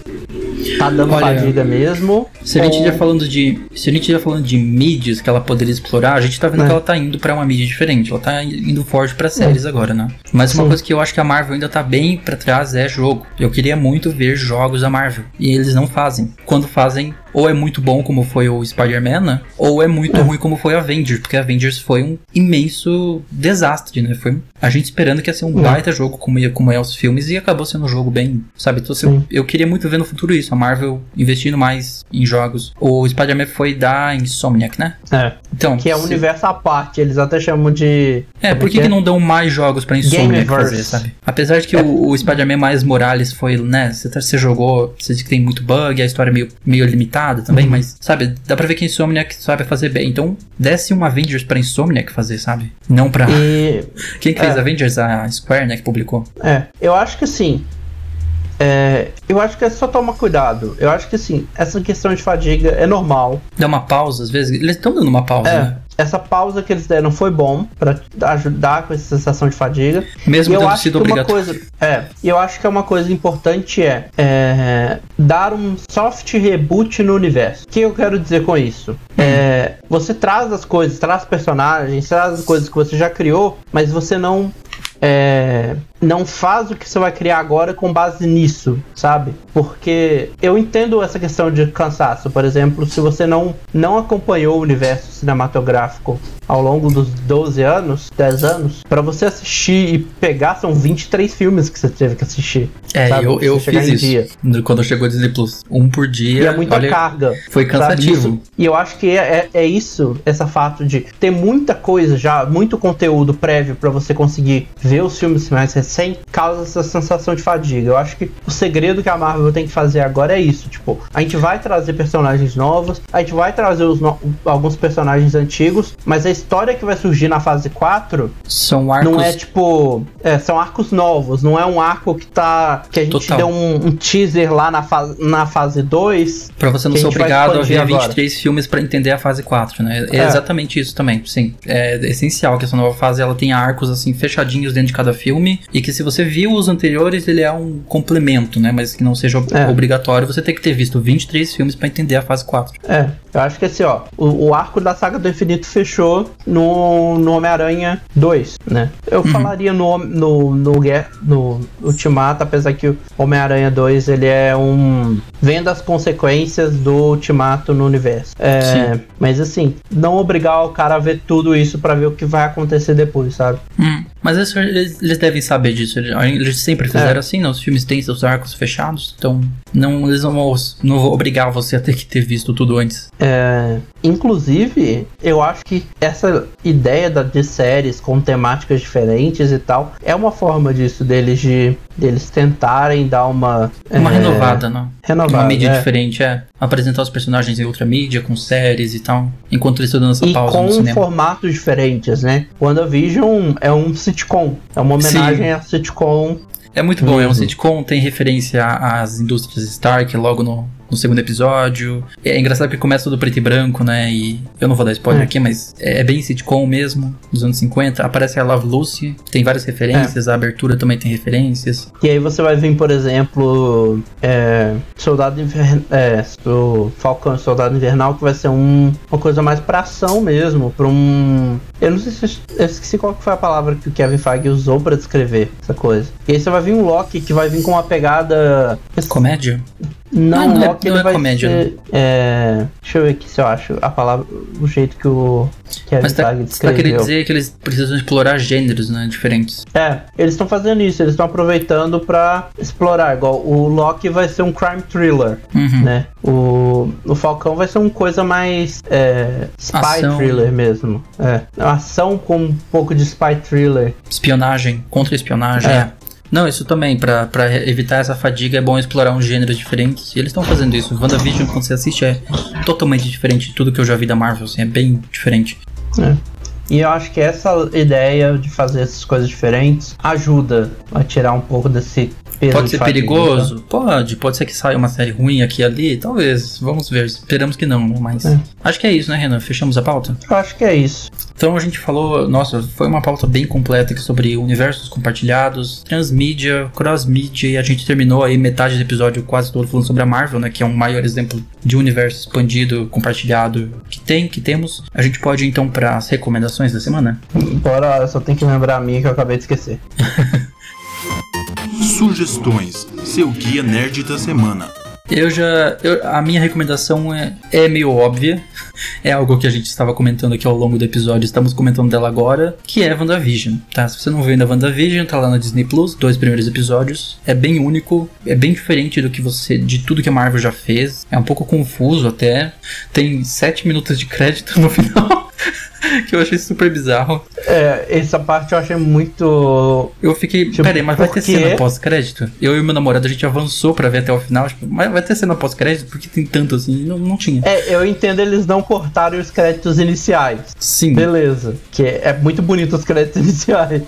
tá dando Olha, fadiga mesmo? Se a gente já falando de. Se a gente já falando de mídias que ela poderia explorar, a gente tá vendo é. que ela tá indo pra uma mídia diferente. Ela tá indo forte pra séries é. agora, né? Mas Sim. uma coisa que eu acho que a Marvel ainda tá bem pra trás é jogo. Eu queria muito ver jogos da Marvel. E eles não fazem. Quando fazem, ou é muito bom como foi o Spider-Man, né? Ou é muito é. ruim como foi a Avengers, porque a Avengers foi um imenso desastre, né? Foi a gente esperando que ia ser um é. baita jogo como, ia, como é os filmes e acabou sendo um jogo bem, sabe? Então, assim, eu queria muito ver no futuro isso a Marvel investindo mais em jogos. O Spider-Man foi da Insomniac, né? É. Então, que é um se... universo à parte, eles até chamam de. É, por que, que, é? não dão mais jogos pra Insomniac fazer, sabe? Apesar de que o, o Spider-Man mais Morales foi, né? Você, tá, você jogou, você diz que tem muito bug, a história é meio, meio limitada também, uhum. mas, sabe, dá pra ver que a Insomniac sabe fazer bem. Então, desce um Avengers pra Insomniac fazer, sabe? Não pra. E... Quem que fez é. Avengers? A Square, né? Que publicou. É, eu acho que sim. É, eu acho que é só tomar cuidado. Eu acho que assim, essa questão de fadiga é normal. Dá uma pausa, às vezes. Eles estão dando uma pausa, é, né? Essa pausa que eles deram foi bom para ajudar com essa sensação de fadiga. Mesmo e eu acho sido que uma coisa, é, eu acho que é uma coisa importante é, é, dar um soft reboot no universo. O que eu quero dizer com isso? É, você traz as coisas, traz personagens, traz as coisas que você já criou, mas você não é, não faz o que você vai criar agora com base nisso, sabe? Porque eu entendo essa questão de cansaço. Por exemplo, se você não, não acompanhou o universo cinematográfico ao longo dos 12 anos, 10 anos, para você assistir e pegar, são 23 filmes que você teve que assistir. É, sabe? eu, eu fiz isso. Dia. Quando chegou Disney Plus. Um por dia. E é muita olha, carga. Foi cansativo. E eu acho que é, é, é, isso, essa fato de ter muita coisa já, muito conteúdo prévio para você conseguir ver os filmes mais recentes, causa essa sensação de fadiga. Eu acho que o segredo que a Marvel tem que fazer agora é isso. Tipo, a gente vai trazer personagens novos, a gente vai trazer no alguns personagens antigos, mas a história que vai surgir na fase 4 são arcos... não é tipo. É, são arcos novos, não é um arco que tá. que a gente Total. deu um, um, teaser lá na, fa na fase 2. Pra você não ser obrigado a ver agora. 23 filmes para entender a fase 4, né? É, é, exatamente isso também, sim. É essencial que essa nova fase ela tenha arcos assim fechadinhos dentro de cada filme e que se você viu os anteriores, ele é um complemento, né? Mas que não seja é. obrigatório você ter que ter visto 23 filmes para entender a fase 4. É, eu acho que assim, ó, o, o arco da saga do infinito fechou no, no Homem-Aranha 2, né? Eu uhum. falaria no, no, no, no Ultimato, apesar que o Homem-Aranha 2 ele é um. vendo as consequências do Ultimato no universo. É, mas assim, não obrigar o cara a ver tudo isso para ver o que vai acontecer depois, sabe? Hum. Mas eles, eles, devem saber disso. Eles sempre fizeram é. assim, né? Os filmes têm seus arcos fechados, então não, eles não vão, não vão obrigar você a ter que ter visto tudo antes. É, inclusive, eu acho que essa ideia da, de séries com temáticas diferentes e tal é uma forma disso deles de deles tentarem dar uma uma é, renovada, né? Renovada, uma mídia é. diferente, é apresentar os personagens em outra mídia com séries e tal, enquanto eles estão dando essa e pausa com no cinema. formatos diferentes, né? WandaVision é um sitcom, é uma homenagem Sim. a sitcom é muito bom, uhum. é um uhum. sitcom, tem referência às indústrias Stark logo no, no segundo episódio. É engraçado que começa tudo preto e branco, né? E eu não vou dar spoiler é. aqui, mas é, é bem sitcom mesmo, dos anos 50. Aparece a Love Lucy, tem várias referências, é. a abertura também tem referências. E aí você vai ver, por exemplo, é, Soldado Invernal, é, o Falcão Soldado Invernal, que vai ser um, uma coisa mais pra ação mesmo, pra um... Eu não sei se eu esqueci qual foi a palavra que o Kevin Feige usou para descrever essa coisa. E aí você vai vir um Loki que vai vir com uma pegada... Comédia? Não, não, Loki é, não é comédia. Ser, né? é, deixa eu ver aqui se eu acho a palavra, o jeito que o Kevin Mas tá, Feige descreveu. Tá querendo dizer que eles precisam explorar gêneros, né, diferentes. É, eles estão fazendo isso, eles estão aproveitando para explorar, igual o Loki vai ser um crime thriller, uhum. né? O, o Falcão vai ser uma coisa mais é, spy ação. thriller mesmo. É, ação com um pouco de spy thriller. Espionagem, contra-espionagem. É. Não, isso também, para evitar essa fadiga é bom explorar um gênero diferente. E eles estão fazendo isso. WandaVision, quando você assiste, é totalmente diferente de tudo que eu já vi da Marvel, assim, é bem diferente. É. E eu acho que essa ideia de fazer essas coisas diferentes ajuda a tirar um pouco desse Pode ser perigoso? Pode. Pode ser que saia uma série ruim aqui e ali? Talvez. Vamos ver. Esperamos que não, né? Mas. É. Acho que é isso, né, Renan? Fechamos a pauta? Acho que é isso. Então a gente falou. Nossa, foi uma pauta bem completa aqui sobre universos compartilhados, transmídia, cross-mídia. E a gente terminou aí metade do episódio quase todo falando sobre a Marvel, né? Que é um maior exemplo de universo expandido, compartilhado que tem, que temos. A gente pode ir, então para as recomendações da semana? Bora, só tem que lembrar a mim que eu acabei de esquecer. Sugestões, seu guia nerd da semana. Eu já. Eu, a minha recomendação é, é meio óbvia. É algo que a gente estava comentando aqui ao longo do episódio, estamos comentando dela agora, que é WandaVision, tá? Se você não viu ainda WandaVision, tá lá na Disney Plus, dois primeiros episódios. É bem único, é bem diferente do que você. de tudo que a Marvel já fez. É um pouco confuso até. Tem sete minutos de crédito no final. que eu achei super bizarro. É, essa parte eu achei muito. Eu fiquei. Tipo, peraí, mas vai ter cena pós-crédito? Eu e meu namorado, a gente avançou pra ver até o final. Tipo, mas vai ter cena pós-crédito? Porque tem tanto assim. Não, não tinha. É, eu entendo eles não cortarem os créditos iniciais. Sim. Beleza. Que é, é muito bonito os créditos iniciais.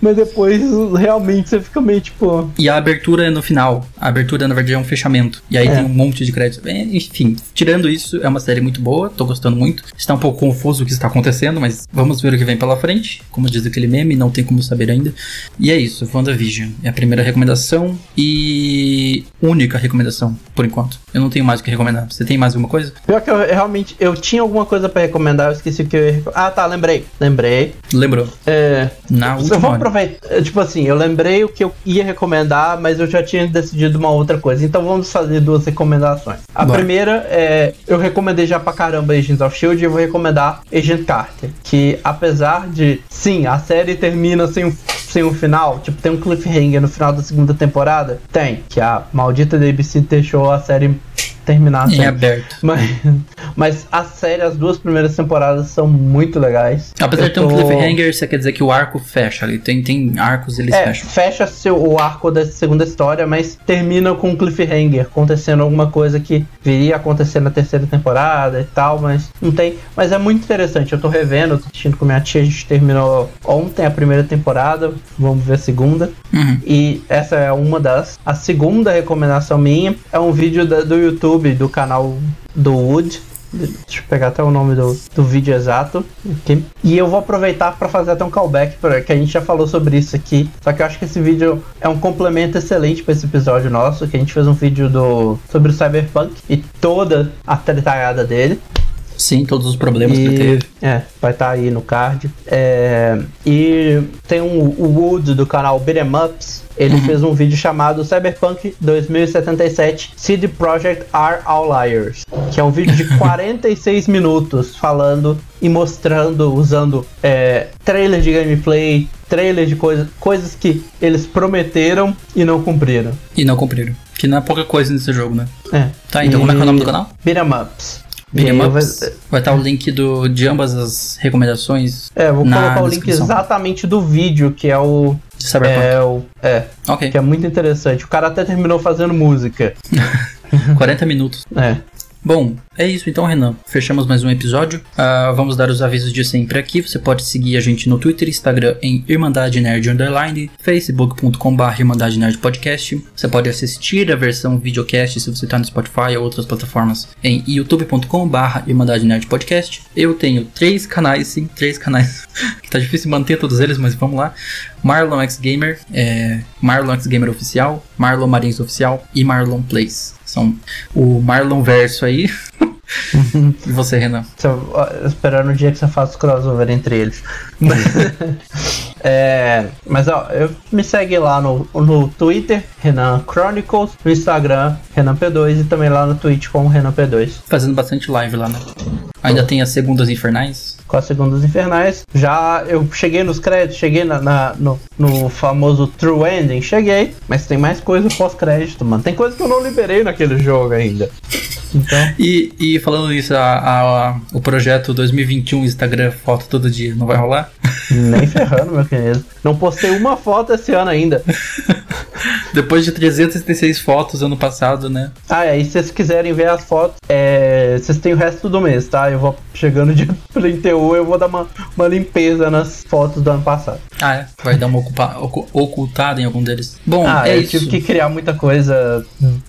Mas depois, realmente, você fica meio tipo. E a abertura é no final. A abertura, na verdade, é um fechamento. E aí é. tem um monte de créditos. Enfim, tirando isso, é uma série muito boa. Tô gostando muito. Está um pouco confuso o que está acontecendo, mas vamos ver o que vem pela frente. Como diz aquele meme, não tem como saber ainda. E é isso, WandaVision. É a primeira recomendação e única recomendação, por enquanto. Eu não tenho mais o que recomendar. Você tem mais alguma coisa? Pior que eu realmente, eu tinha alguma coisa para recomendar, eu esqueci o que eu ia Ah, tá, lembrei. Lembrei. Lembrou. É. Na última Eu vou aproveitar, é, tipo assim, eu lembrei o que eu ia recomendar, mas eu já tinha decidido uma outra coisa. Então vamos fazer duas recomendações. A Bora. primeira é, eu recomendei já pra caramba Agents of S.H.I.E.L.D. e eu vou recomendar Carter, que apesar de, sim, a série termina sem um, sem um final, tipo, tem um cliffhanger no final da segunda temporada? Tem, que a maldita ABC deixou a série terminar em aberto. Mas, mas a série, as duas primeiras temporadas são muito legais. Apesar de ter um cliffhanger, você quer dizer que o arco fecha ali. Tem, tem arcos, eles é, fecham. Fecha seu, o arco da segunda história, mas termina com um cliffhanger, acontecendo alguma coisa que viria a acontecer na terceira temporada e tal, mas não tem. Mas é muito interessante. Eu tô revendo, tô assistindo com minha tia, a gente terminou ontem a primeira temporada, vamos ver a segunda. Uhum. E essa é uma das. A segunda recomendação minha é um vídeo da, do YouTube YouTube do canal do Wood. Deixa eu pegar até o nome do, do vídeo exato. Aqui. E eu vou aproveitar para fazer até um callback, pra, que a gente já falou sobre isso aqui. Só que eu acho que esse vídeo é um complemento excelente para esse episódio nosso. Que a gente fez um vídeo do, sobre o Cyberpunk e toda a tretalhada dele. Sim, todos os problemas e, que teve. É, vai estar tá aí no card. É, e tem um, o Wood do canal Beat'em Ups. Ele uhum. fez um vídeo chamado Cyberpunk 2077 CD Projekt Are Outliers, que é um vídeo de 46 minutos falando e mostrando, usando é, trailers de gameplay, trailers de coisa, coisas que eles prometeram e não cumpriram. E não cumpriram. Que não é pouca coisa nesse jogo, né? É. Tá, então e... como é que é o nome do canal? Beat'em Ups. Vai estar o link do, de ambas as recomendações. É, vou colocar o link exatamente do vídeo, que é o. De Cyberpunk. É, o, é. Ok. Que é muito interessante. O cara até terminou fazendo música. 40 minutos. É. Bom, é isso então, Renan. Fechamos mais um episódio. Uh, vamos dar os avisos de sempre aqui. Você pode seguir a gente no Twitter Instagram em Irmandade Nerd Underline, facebook.com.br Irmandade Nerd Podcast. Você pode assistir a versão videocast se você está no Spotify ou outras plataformas em youtube.com.br Irmandade Nerd Podcast. Eu tenho três canais, sim, três canais. tá difícil manter todos eles, mas vamos lá. Marlon X Gamer, é, Marlon X Gamer Oficial, Marlon Marins Oficial e Marlon Plays. São o Marlon Verso aí. e você, Renan? esperando o dia que você faça o crossover entre eles. é, mas ó, eu, me segue lá no, no Twitter, Renan Chronicles, no Instagram, Renan P2 e também lá no Twitch com o Renan P2. Fazendo bastante live lá, né? Ainda tem as segundas infernais? Com as segundas infernais. Já eu cheguei nos créditos, cheguei na, na no, no, famoso True Ending, cheguei. Mas tem mais coisa pós-crédito, mano. Tem coisa que eu não liberei naquele jogo ainda. Então. E, e falando nisso, a, a, o projeto 2021 Instagram foto todo dia, não vai rolar? Nem ferrando, meu querido. Não postei uma foto esse ano ainda. Depois de 366 fotos ano passado, né? Ah, é. E se vocês quiserem ver as fotos, é, vocês têm o resto do mês, tá? Eu vou chegando dia 31, eu vou dar uma, uma limpeza nas fotos do ano passado. Ah, é? Vai dar uma ocupa, ocultada em algum deles. Bom, ah, é eu isso. tive que criar muita coisa,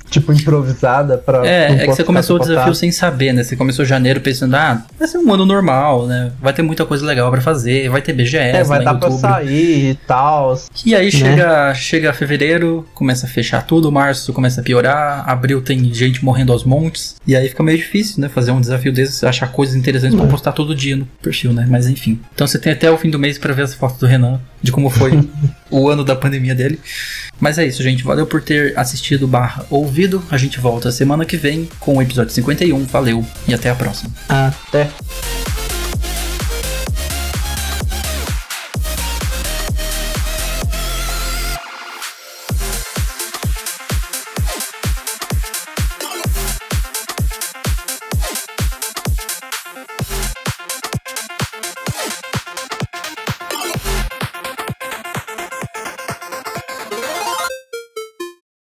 tipo, improvisada pra. É, é que você começou o desafio sem saber, né? Você começou janeiro pensando, ah, vai ser um ano normal, né? Vai ter muita coisa legal pra fazer, vai ter BGS. É, vai dar pra sair e tal. E aí né? chega, chega fevereiro, começa a fechar tudo, março começa a piorar, abril tem gente morrendo aos montes. E aí fica meio difícil, né? Fazer um desafio desses, achar coisas interessantes pra postar todo dia no perfil, né? Mas enfim. Então você tem até o fim do mês para ver as fotos do Renan, de como foi o ano da pandemia dele. Mas é isso, gente. Valeu por ter assistido barra ouvido. A gente volta semana que vem com o episódio 51. Valeu e até a próxima. Até.